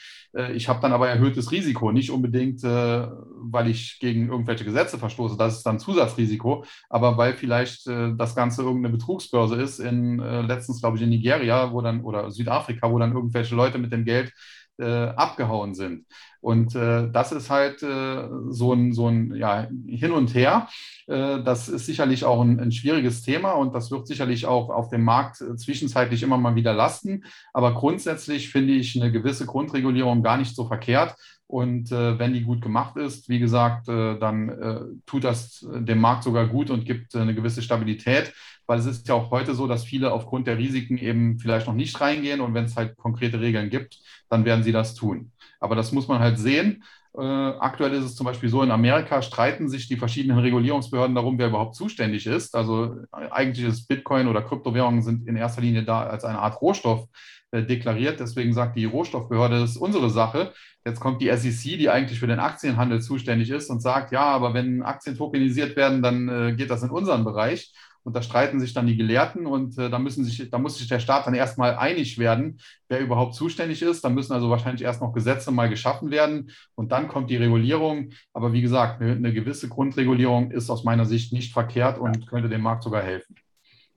Ich habe dann aber erhöhtes Risiko, nicht unbedingt, weil ich gegen irgendwelche Gesetze verstoße, das ist dann Zusatzrisiko, aber weil vielleicht das Ganze irgendeine Betrugsbörse ist, in letztens glaube ich in Nigeria, wo dann oder Südafrika, wo dann irgendwelche Leute mit dem Geld äh, abgehauen sind. Und äh, das ist halt äh, so ein, so ein ja, Hin und Her. Äh, das ist sicherlich auch ein, ein, schwieriges Thema und das wird sicherlich auch auf dem Markt äh, zwischenzeitlich immer mal wieder lasten. Aber grundsätzlich finde ich eine gewisse Grundregulierung gar nicht so verkehrt. Und äh, wenn die gut gemacht ist, wie gesagt, dann tut das dem Markt sogar gut und gibt eine gewisse Stabilität weil es ist ja auch heute so, dass viele aufgrund der Risiken eben vielleicht noch nicht reingehen und wenn es halt konkrete Regeln gibt, dann werden sie das tun. Aber das muss man halt sehen. Äh, aktuell ist es zum Beispiel so, in Amerika streiten sich die verschiedenen Regulierungsbehörden darum, wer überhaupt zuständig ist. Also äh, eigentlich ist Bitcoin oder Kryptowährungen sind in erster Linie da als eine Art Rohstoff äh, deklariert. Deswegen sagt die Rohstoffbehörde, das ist unsere Sache. Jetzt kommt die SEC, die eigentlich für den Aktienhandel zuständig ist und sagt, ja, aber wenn Aktien tokenisiert werden, dann äh, geht das in unseren Bereich. Und da streiten sich dann die Gelehrten und äh, da, müssen sich, da muss sich der Staat dann erstmal einig werden, wer überhaupt zuständig ist. Da müssen also wahrscheinlich erst noch Gesetze mal geschaffen werden und dann kommt die Regulierung. Aber wie gesagt, eine, eine gewisse Grundregulierung ist aus meiner Sicht nicht verkehrt und könnte dem Markt sogar helfen.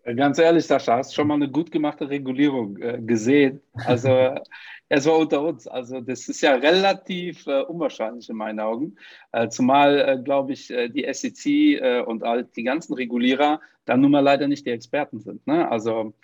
Ganz ehrlich, Sascha, hast du schon mal eine gut gemachte Regulierung äh, gesehen? Also es war unter uns. Also das ist ja relativ äh, unwahrscheinlich in meinen Augen. Äh, zumal, äh, glaube ich, äh, die SEC äh, und all die ganzen Regulierer dann nun mal leider nicht die Experten sind. Ne? Also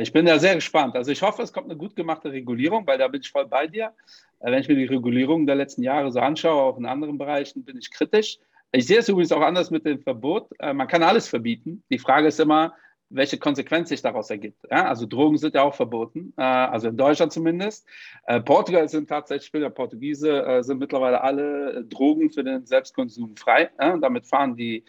ich bin da sehr gespannt. Also ich hoffe, es kommt eine gut gemachte Regulierung, weil da bin ich voll bei dir. wenn ich mir die Regulierung der letzten Jahre so anschaue, auch in anderen Bereichen, bin ich kritisch. Ich sehe es übrigens auch anders mit dem Verbot. Äh, man kann alles verbieten. Die Frage ist immer, welche Konsequenz sich daraus ergibt. Ja, also Drogen sind ja auch verboten, äh, also in Deutschland zumindest. Äh, Portugal sind tatsächlich, Spieler Portugiese äh, sind mittlerweile alle Drogen für den Selbstkonsum frei. Damit fahren die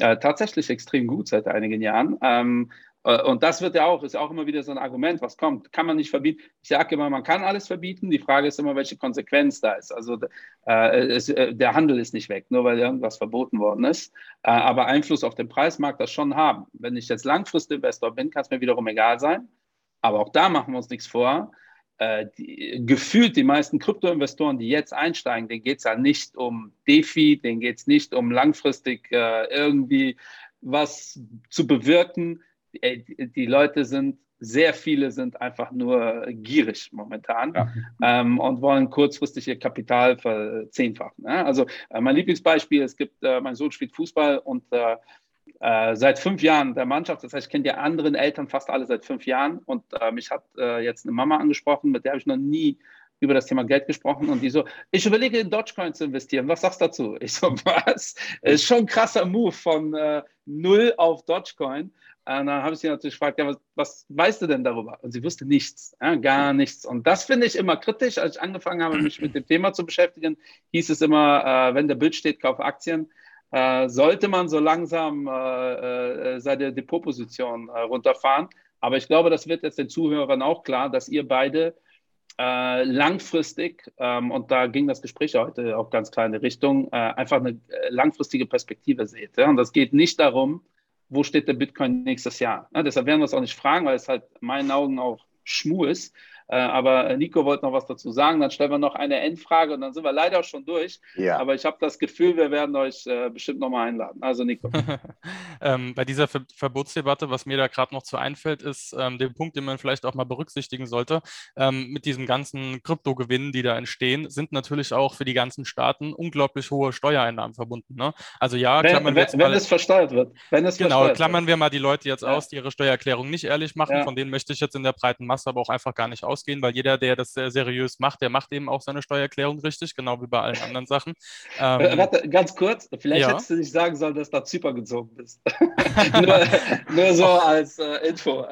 äh, tatsächlich extrem gut seit einigen Jahren. Ähm, äh, und das wird ja auch, ist auch immer wieder so ein Argument, was kommt. Kann man nicht verbieten? Ich sage immer, man kann alles verbieten. Die Frage ist immer, welche Konsequenz da ist. Also äh, es, äh, der Handel ist nicht weg, nur weil irgendwas verboten worden ist. Äh, aber Einfluss auf den Preis mag das schon haben. Wenn ich jetzt Langfristinvestor bin, kann es mir wiederum egal sein. Aber auch da machen wir uns nichts vor. Äh, die, gefühlt die meisten Kryptoinvestoren, die jetzt einsteigen, denen geht es ja nicht um DeFi, denen geht es nicht um langfristig äh, irgendwie was zu bewirken die, die Leute sind, sehr viele sind einfach nur gierig momentan ja. ähm, und wollen kurzfristig ihr Kapital verzehnfachen. Ja? Also äh, mein Lieblingsbeispiel, es gibt, äh, mein Sohn spielt Fußball und äh, äh seit fünf Jahren der Mannschaft, das heißt, ich kenne die anderen Eltern fast alle seit fünf Jahren und äh, mich hat äh, jetzt eine Mama angesprochen, mit der habe ich noch nie über das Thema Geld gesprochen und die so, ich überlege in Dogecoin zu investieren, was sagst du dazu? Ich so, was? Ist schon ein krasser Move von null auf Dogecoin. Und dann habe ich sie natürlich gefragt, ja, was, was, weißt du denn darüber? Und sie wusste nichts, ja, gar nichts. Und das finde ich immer kritisch. Als ich angefangen habe, mich mit dem Thema zu beschäftigen, hieß es immer, äh, wenn der Bild steht, kauf Aktien. Äh, sollte man so langsam äh, äh seine Depotposition äh, runterfahren. Aber ich glaube, das wird jetzt den Zuhörern auch klar, dass ihr beide äh, langfristig, ähm, und da ging das Gespräch heute auch ganz klar in die Richtung, einfach eine langfristige Perspektive seht. Ja? Und das geht nicht darum, wo steht der Bitcoin nächstes Jahr? Ja, deshalb werden wir es auch nicht fragen, weil es halt in meinen Augen auch Schmuh ist. Äh, aber Nico wollte noch was dazu sagen. Dann stellen wir noch eine Endfrage und dann sind wir leider schon durch. Ja. Aber ich habe das Gefühl, wir werden euch äh, bestimmt nochmal einladen. Also Nico. ähm, bei dieser Ver Verbotsdebatte, was mir da gerade noch zu einfällt, ist ähm, der Punkt, den man vielleicht auch mal berücksichtigen sollte. Ähm, mit diesen ganzen Kryptogewinnen, die da entstehen, sind natürlich auch für die ganzen Staaten unglaublich hohe Steuereinnahmen verbunden. Ne? Also ja, wenn, wenn, wenn mal, es versteuert wird. Wenn es genau, klammern wird. wir mal die Leute jetzt ja. aus, die ihre Steuererklärung nicht ehrlich machen. Ja. Von denen möchte ich jetzt in der breiten Masse aber auch einfach gar nicht aus ausgehen, weil jeder, der das sehr seriös macht, der macht eben auch seine Steuererklärung richtig, genau wie bei allen anderen Sachen. Ähm, Warte, ganz kurz, vielleicht ja. hättest du nicht sagen sollen, dass du nach Zypern gezogen bist. nur, nur, so als äh, Info.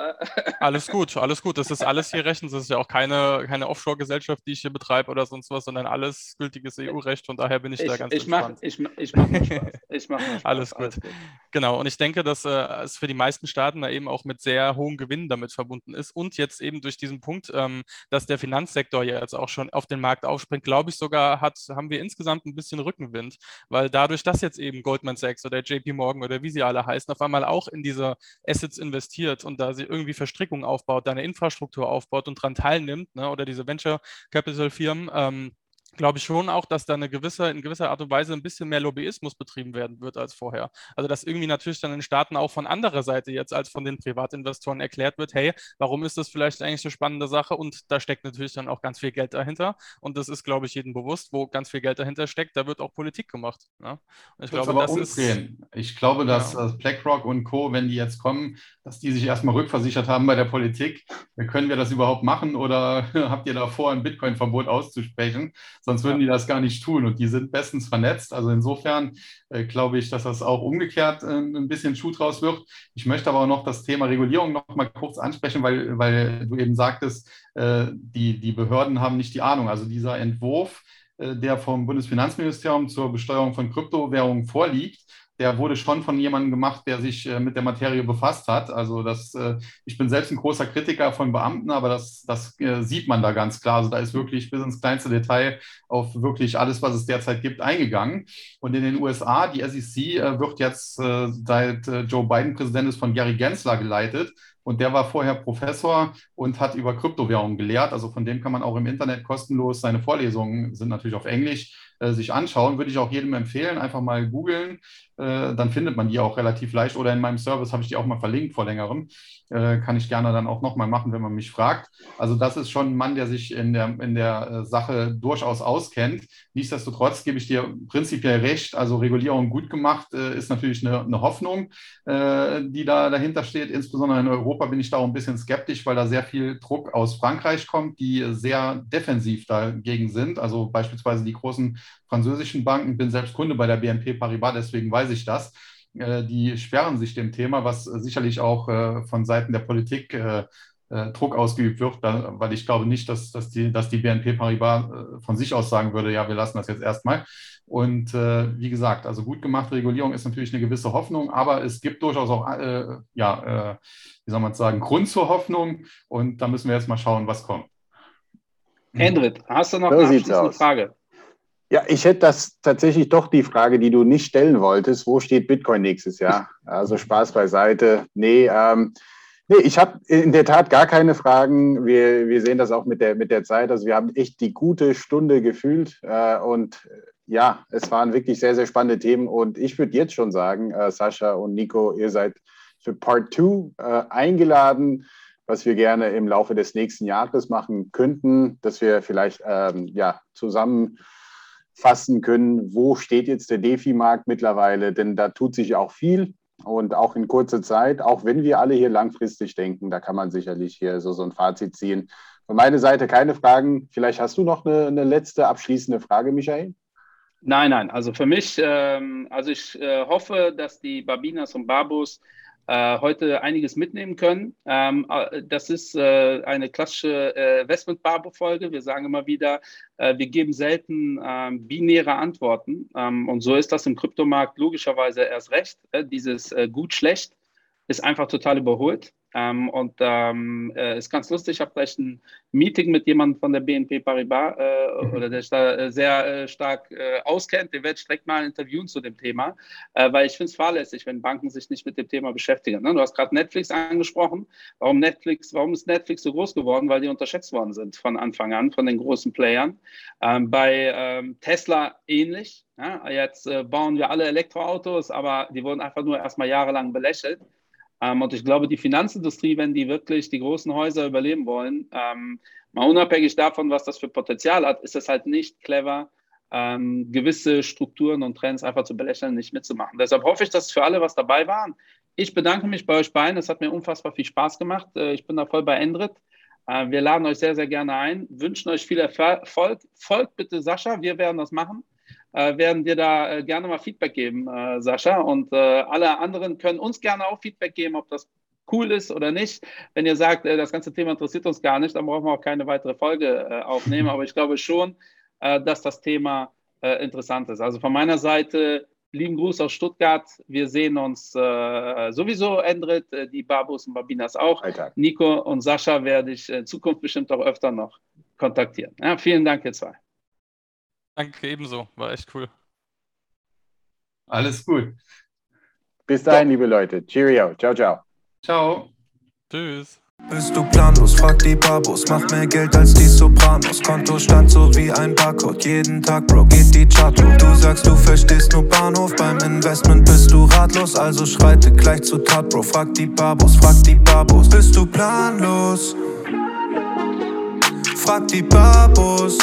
alles gut, alles gut. Das ist alles hier Rechten. Das ist ja auch keine, keine Offshore-Gesellschaft, die ich hier betreibe oder sonst was, sondern alles gültiges EU-Recht. Von daher bin ich, ich da ganz ich entspannt. Mach, ich ich mache mir Spaß. Ich mach Spaß. Alles, gut. alles gut. Genau, und ich denke, dass äh, es für die meisten Staaten da eben auch mit sehr hohen Gewinnen damit verbunden ist und jetzt eben durch diesen Punkt, ähm, dass der Finanzsektor ja jetzt auch schon auf den Markt aufspringt, glaube ich sogar, hat, haben wir insgesamt ein bisschen Rückenwind, weil dadurch, dass jetzt eben Goldman Sachs oder JP Morgan oder wie sie alle heißen, auf einmal auch in diese Assets investiert und da sie irgendwie Verstrickungen aufbaut, da eine Infrastruktur aufbaut und daran teilnimmt, ne, oder diese Venture Capital Firmen, ähm, glaube ich schon auch, dass da eine gewisse, in gewisser Art und Weise ein bisschen mehr Lobbyismus betrieben werden wird als vorher. Also dass irgendwie natürlich dann in Staaten auch von anderer Seite jetzt als von den Privatinvestoren erklärt wird, hey, warum ist das vielleicht eigentlich eine spannende Sache? Und da steckt natürlich dann auch ganz viel Geld dahinter. Und das ist, glaube ich, jedem bewusst, wo ganz viel Geld dahinter steckt, da wird auch Politik gemacht. Ne? ich glaube, das umdrehen. ist. Ich glaube, dass ja. BlackRock und Co., wenn die jetzt kommen, dass die sich erstmal rückversichert haben bei der Politik. Können wir das überhaupt machen oder habt ihr davor, ein Bitcoin-Verbot auszusprechen? Sonst würden die das gar nicht tun. Und die sind bestens vernetzt. Also insofern äh, glaube ich, dass das auch umgekehrt äh, ein bisschen Schuh draus wird. Ich möchte aber auch noch das Thema Regulierung noch mal kurz ansprechen, weil, weil du eben sagtest, äh, die, die Behörden haben nicht die Ahnung. Also dieser Entwurf, äh, der vom Bundesfinanzministerium zur Besteuerung von Kryptowährungen vorliegt, der wurde schon von jemandem gemacht, der sich äh, mit der Materie befasst hat. Also das, äh, ich bin selbst ein großer Kritiker von Beamten, aber das, das äh, sieht man da ganz klar. Also da ist wirklich bis ins kleinste Detail auf wirklich alles, was es derzeit gibt, eingegangen. Und in den USA, die SEC wird jetzt seit Joe Biden Präsident ist von Gary Gensler geleitet. Und der war vorher Professor und hat über Kryptowährungen gelehrt. Also von dem kann man auch im Internet kostenlos, seine Vorlesungen sind natürlich auf Englisch, äh, sich anschauen. Würde ich auch jedem empfehlen, einfach mal googeln. Äh, dann findet man die auch relativ leicht. Oder in meinem Service habe ich die auch mal verlinkt vor längerem. Äh, kann ich gerne dann auch nochmal machen, wenn man mich fragt. Also das ist schon ein Mann, der sich in der, in der Sache durchaus auskennt. Nichtsdestotrotz gebe ich dir prinzipiell recht. Also Regulierung gut gemacht ist natürlich eine, eine Hoffnung, die da dahinter steht. Insbesondere in Europa bin ich da auch ein bisschen skeptisch, weil da sehr viel Druck aus Frankreich kommt, die sehr defensiv dagegen sind. Also beispielsweise die großen französischen Banken, bin selbst Kunde bei der BNP Paribas, deswegen weiß ich das. Äh, die sperren sich dem Thema, was sicherlich auch äh, von Seiten der Politik äh, Druck ausgeübt wird, weil ich glaube nicht, dass, dass, die, dass die BNP Paribas von sich aus sagen würde, ja, wir lassen das jetzt erstmal. Und äh, wie gesagt, also gut gemachte Regulierung ist natürlich eine gewisse Hoffnung, aber es gibt durchaus auch, äh, ja, äh, wie soll man sagen, Grund zur Hoffnung. Und da müssen wir jetzt mal schauen, was kommt. Hendrik, hast du noch so eine abschließende Frage? Ja, ich hätte das tatsächlich doch die Frage, die du nicht stellen wolltest. Wo steht Bitcoin nächstes Jahr? Also Spaß beiseite. Nee, ähm, nee ich habe in der Tat gar keine Fragen. Wir, wir sehen das auch mit der, mit der Zeit. Also wir haben echt die gute Stunde gefühlt. Äh, und ja, es waren wirklich sehr, sehr spannende Themen. Und ich würde jetzt schon sagen, äh, Sascha und Nico, ihr seid für Part 2 äh, eingeladen was wir gerne im Laufe des nächsten Jahres machen könnten, dass wir vielleicht ähm, ja, zusammenfassen können, wo steht jetzt der DeFi-Markt mittlerweile, denn da tut sich auch viel und auch in kurzer Zeit, auch wenn wir alle hier langfristig denken, da kann man sicherlich hier so, so ein Fazit ziehen. Von meiner Seite keine Fragen. Vielleicht hast du noch eine, eine letzte abschließende Frage, Michael? Nein, nein. Also für mich, ähm, also ich äh, hoffe, dass die Babinas und Babus heute einiges mitnehmen können. Ähm, äh, das ist äh, eine klassische äh, Investment-Barbo-Folge. Wir sagen immer wieder, äh, wir geben selten ähm, binäre Antworten. Ähm, und so ist das im Kryptomarkt logischerweise erst recht. Äh, dieses gut-schlecht ist einfach total überholt. Ähm, und ähm, äh, ist ganz lustig, ich habe gleich ein Meeting mit jemandem von der BNP Paribas äh, mhm. oder der sich da äh, sehr äh, stark äh, auskennt. Den werde ich direkt mal interviewen zu dem Thema, äh, weil ich finde es fahrlässig, wenn Banken sich nicht mit dem Thema beschäftigen. Ne? Du hast gerade Netflix angesprochen. Warum Netflix, warum ist Netflix so groß geworden? Weil die unterschätzt worden sind von Anfang an, von den großen Playern. Ähm, bei ähm, Tesla ähnlich. Ja? Jetzt bauen wir alle Elektroautos, aber die wurden einfach nur erstmal jahrelang belächelt. Ähm, und ich glaube, die Finanzindustrie, wenn die wirklich die großen Häuser überleben wollen, ähm, mal unabhängig davon, was das für Potenzial hat, ist es halt nicht clever, ähm, gewisse Strukturen und Trends einfach zu belächeln, nicht mitzumachen. Deshalb hoffe ich, dass für alle was dabei waren. Ich bedanke mich bei euch beiden. Es hat mir unfassbar viel Spaß gemacht. Äh, ich bin da voll bei Endrit. Äh, wir laden euch sehr, sehr gerne ein, wünschen euch viel Erfolg. Folgt bitte Sascha, wir werden das machen äh, werden dir da äh, gerne mal Feedback geben, äh, Sascha. Und äh, alle anderen können uns gerne auch Feedback geben, ob das cool ist oder nicht. Wenn ihr sagt, äh, das ganze Thema interessiert uns gar nicht, dann brauchen wir auch keine weitere Folge äh, aufnehmen. Aber ich glaube schon, dass das Thema interessant ist. Also von meiner Seite lieben Gruß aus Stuttgart. Wir sehen uns äh, sowieso, Endrit, die Babus und Babinas auch. Alltag. Nico und Sascha werde ich in Zukunft bestimmt auch öfter noch kontaktieren. Ja, vielen Dank, ihr zwei. Danke ebenso, war echt cool. Alles gut. Bis dahin, liebe Leute. Cheerio. Ciao, ciao. Ciao. Tschüss. Bist du planlos? Frag die Babos. Mach mehr Geld als die Sopranos. Kontostand so wie ein Barcode. Jeden Tag, Bro, geht die Chart hoch. Du sagst, du verstehst nur Bahnhof. Beim Investment bist du ratlos. Also schreite gleich zu Tat, Bro. Frag die Babos, frag die Babos. Bist du planlos? Frag die Babos.